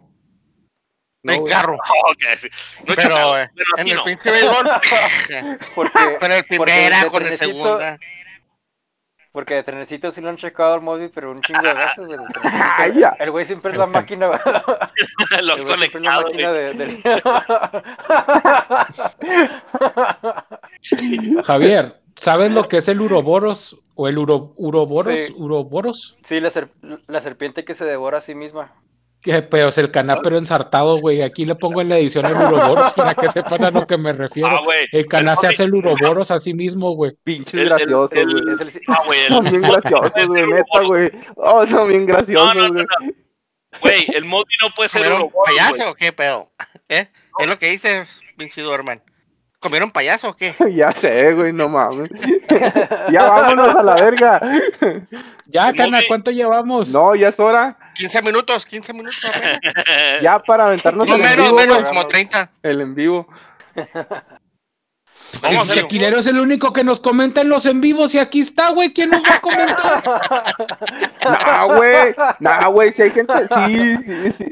Speaker 4: No, en carro. <laughs> No pero, chocado, eh, en el pinche béisbol. porque, con el primera, con el segunda.
Speaker 5: Porque de trenecito sí lo han checado al móvil, pero un chingo de <laughs> veces, güey. El güey siempre es la máquina, <laughs> güey.
Speaker 3: Lo siempre es la máquina de, <laughs>
Speaker 1: Javier, ¿sabes lo que es el uroboros? ¿O el uro, uroboros? Sí. ¿Uroboros?
Speaker 5: Sí, la, la serpiente que se devora a sí misma.
Speaker 1: Pero es el caná, pero ensartado, güey. Aquí le pongo en la edición el uroboros para que sepan a lo que me refiero. Ah, el caná se hace el uroboros a sí mismo, güey.
Speaker 2: Pinches graciosos, güey. Ah, güey. Son bien <laughs> graciosos, güey, neta, güey. Oh, son bien graciosos, güey.
Speaker 3: Güey, el Modi no puede ser
Speaker 4: un payaso o qué pedo? <laughs> ¿Eh? Es lo que dice Vinci Dorman. ¿Comieron payaso o qué? <laughs>
Speaker 2: ya sé, güey, no mames. ya vámonos a la verga.
Speaker 1: ya, Cana, ¿cuánto llevamos?
Speaker 2: No, ya es hora.
Speaker 4: 15 minutos, 15 minutos. <laughs>
Speaker 2: ya para aventarnos
Speaker 4: no, el menos, en vivo. Menos, como 30.
Speaker 2: El en vivo.
Speaker 1: Vamos el tequilero es el único que nos comenta en los en vivos y aquí está, güey. ¿Quién nos va a comentar? <laughs>
Speaker 2: no, güey. No, güey. Si hay gente. Sí, sí, sí.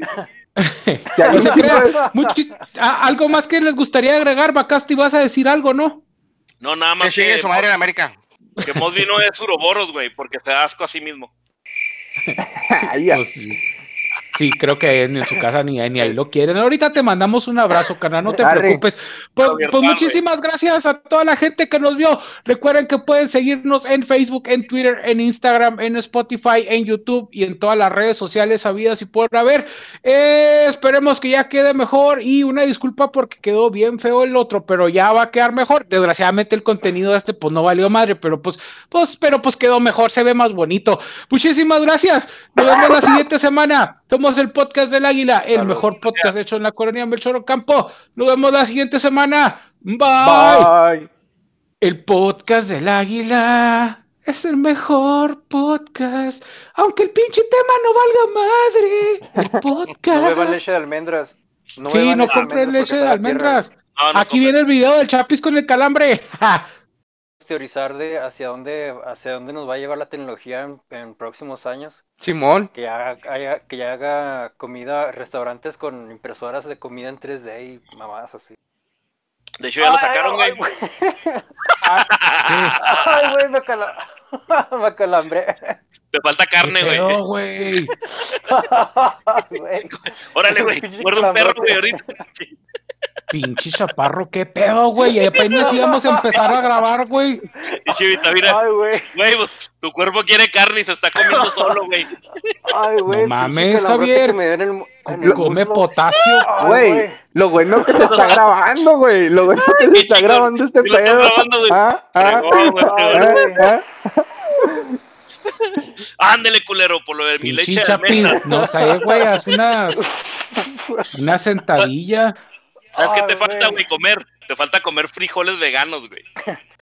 Speaker 1: no se crea, algo más que les gustaría agregar, Bacasti, vas a decir algo, ¿no?
Speaker 3: No, nada más
Speaker 4: que, que su madre en América.
Speaker 3: Que Mosby no es uroboros, güey, porque se da asco a sí mismo. <laughs>
Speaker 1: pues, Sí, creo que en, su casa ni, ni, ahí lo quieren. Ahorita te mandamos un abrazo, canal, no te preocupes. Pues, pues muchísimas gracias a toda la gente que nos vio. Recuerden que pueden seguirnos en Facebook, en Twitter, en Instagram, en Spotify, en YouTube y en todas las redes sociales sabidas y por haber. Eh, esperemos que ya quede mejor y una disculpa porque quedó bien feo el otro, pero ya va a quedar mejor. Desgraciadamente el contenido de este pues no valió madre, pero pues, pues, pero pues quedó mejor, se ve más bonito. Muchísimas gracias. Nos vemos la siguiente semana. Somos el podcast del Águila, el mejor podcast hecho en la colonia Melchor Campo. Nos vemos la siguiente semana. Bye. El podcast del Águila es el mejor podcast. Aunque el pinche tema no valga madre. El podcast. <laughs> No
Speaker 5: beban leche de almendras.
Speaker 1: No sí, no compren leche de almendras. Aquí viene el video del Chapis con el calambre. <laughs>
Speaker 5: teorizar de hacia dónde, hacia dónde nos va a llevar la tecnología en, próximos años.
Speaker 2: Simón.
Speaker 5: Que ya, haya, que ya haga comida, restaurantes con impresoras de comida en 3D y mamadas así.
Speaker 3: De hecho ya lo sacaron, güey. <laughs>
Speaker 5: Ay, güey, me, cala... <laughs> me calambré.
Speaker 3: Te falta carne, güey.
Speaker 1: No, <laughs> güey.
Speaker 3: Órale, güey. Muerde un perro, güey, ahorita.
Speaker 1: Pinche chaparro, qué pedo, güey. Y apenas íbamos a empezar a grabar, güey.
Speaker 3: Y Chivita, mira. Ay, güey. Güey, pues, tu cuerpo quiere carne y se está comiendo solo, güey.
Speaker 1: Ay, güey. No mames, Javier. Me el, come potasio.
Speaker 2: Güey, lo bueno que se está grabando, güey. Lo bueno que se está grabando este pedo. ¿Ah? ¿Ah?
Speaker 3: ¿Ah? Ándele, culero, por lo de mi leche.
Speaker 1: De no sé, güey, haz una, <laughs> una sentadilla.
Speaker 3: ¿Sabes qué te falta, güey? Comer. Te falta comer frijoles veganos, güey. <laughs>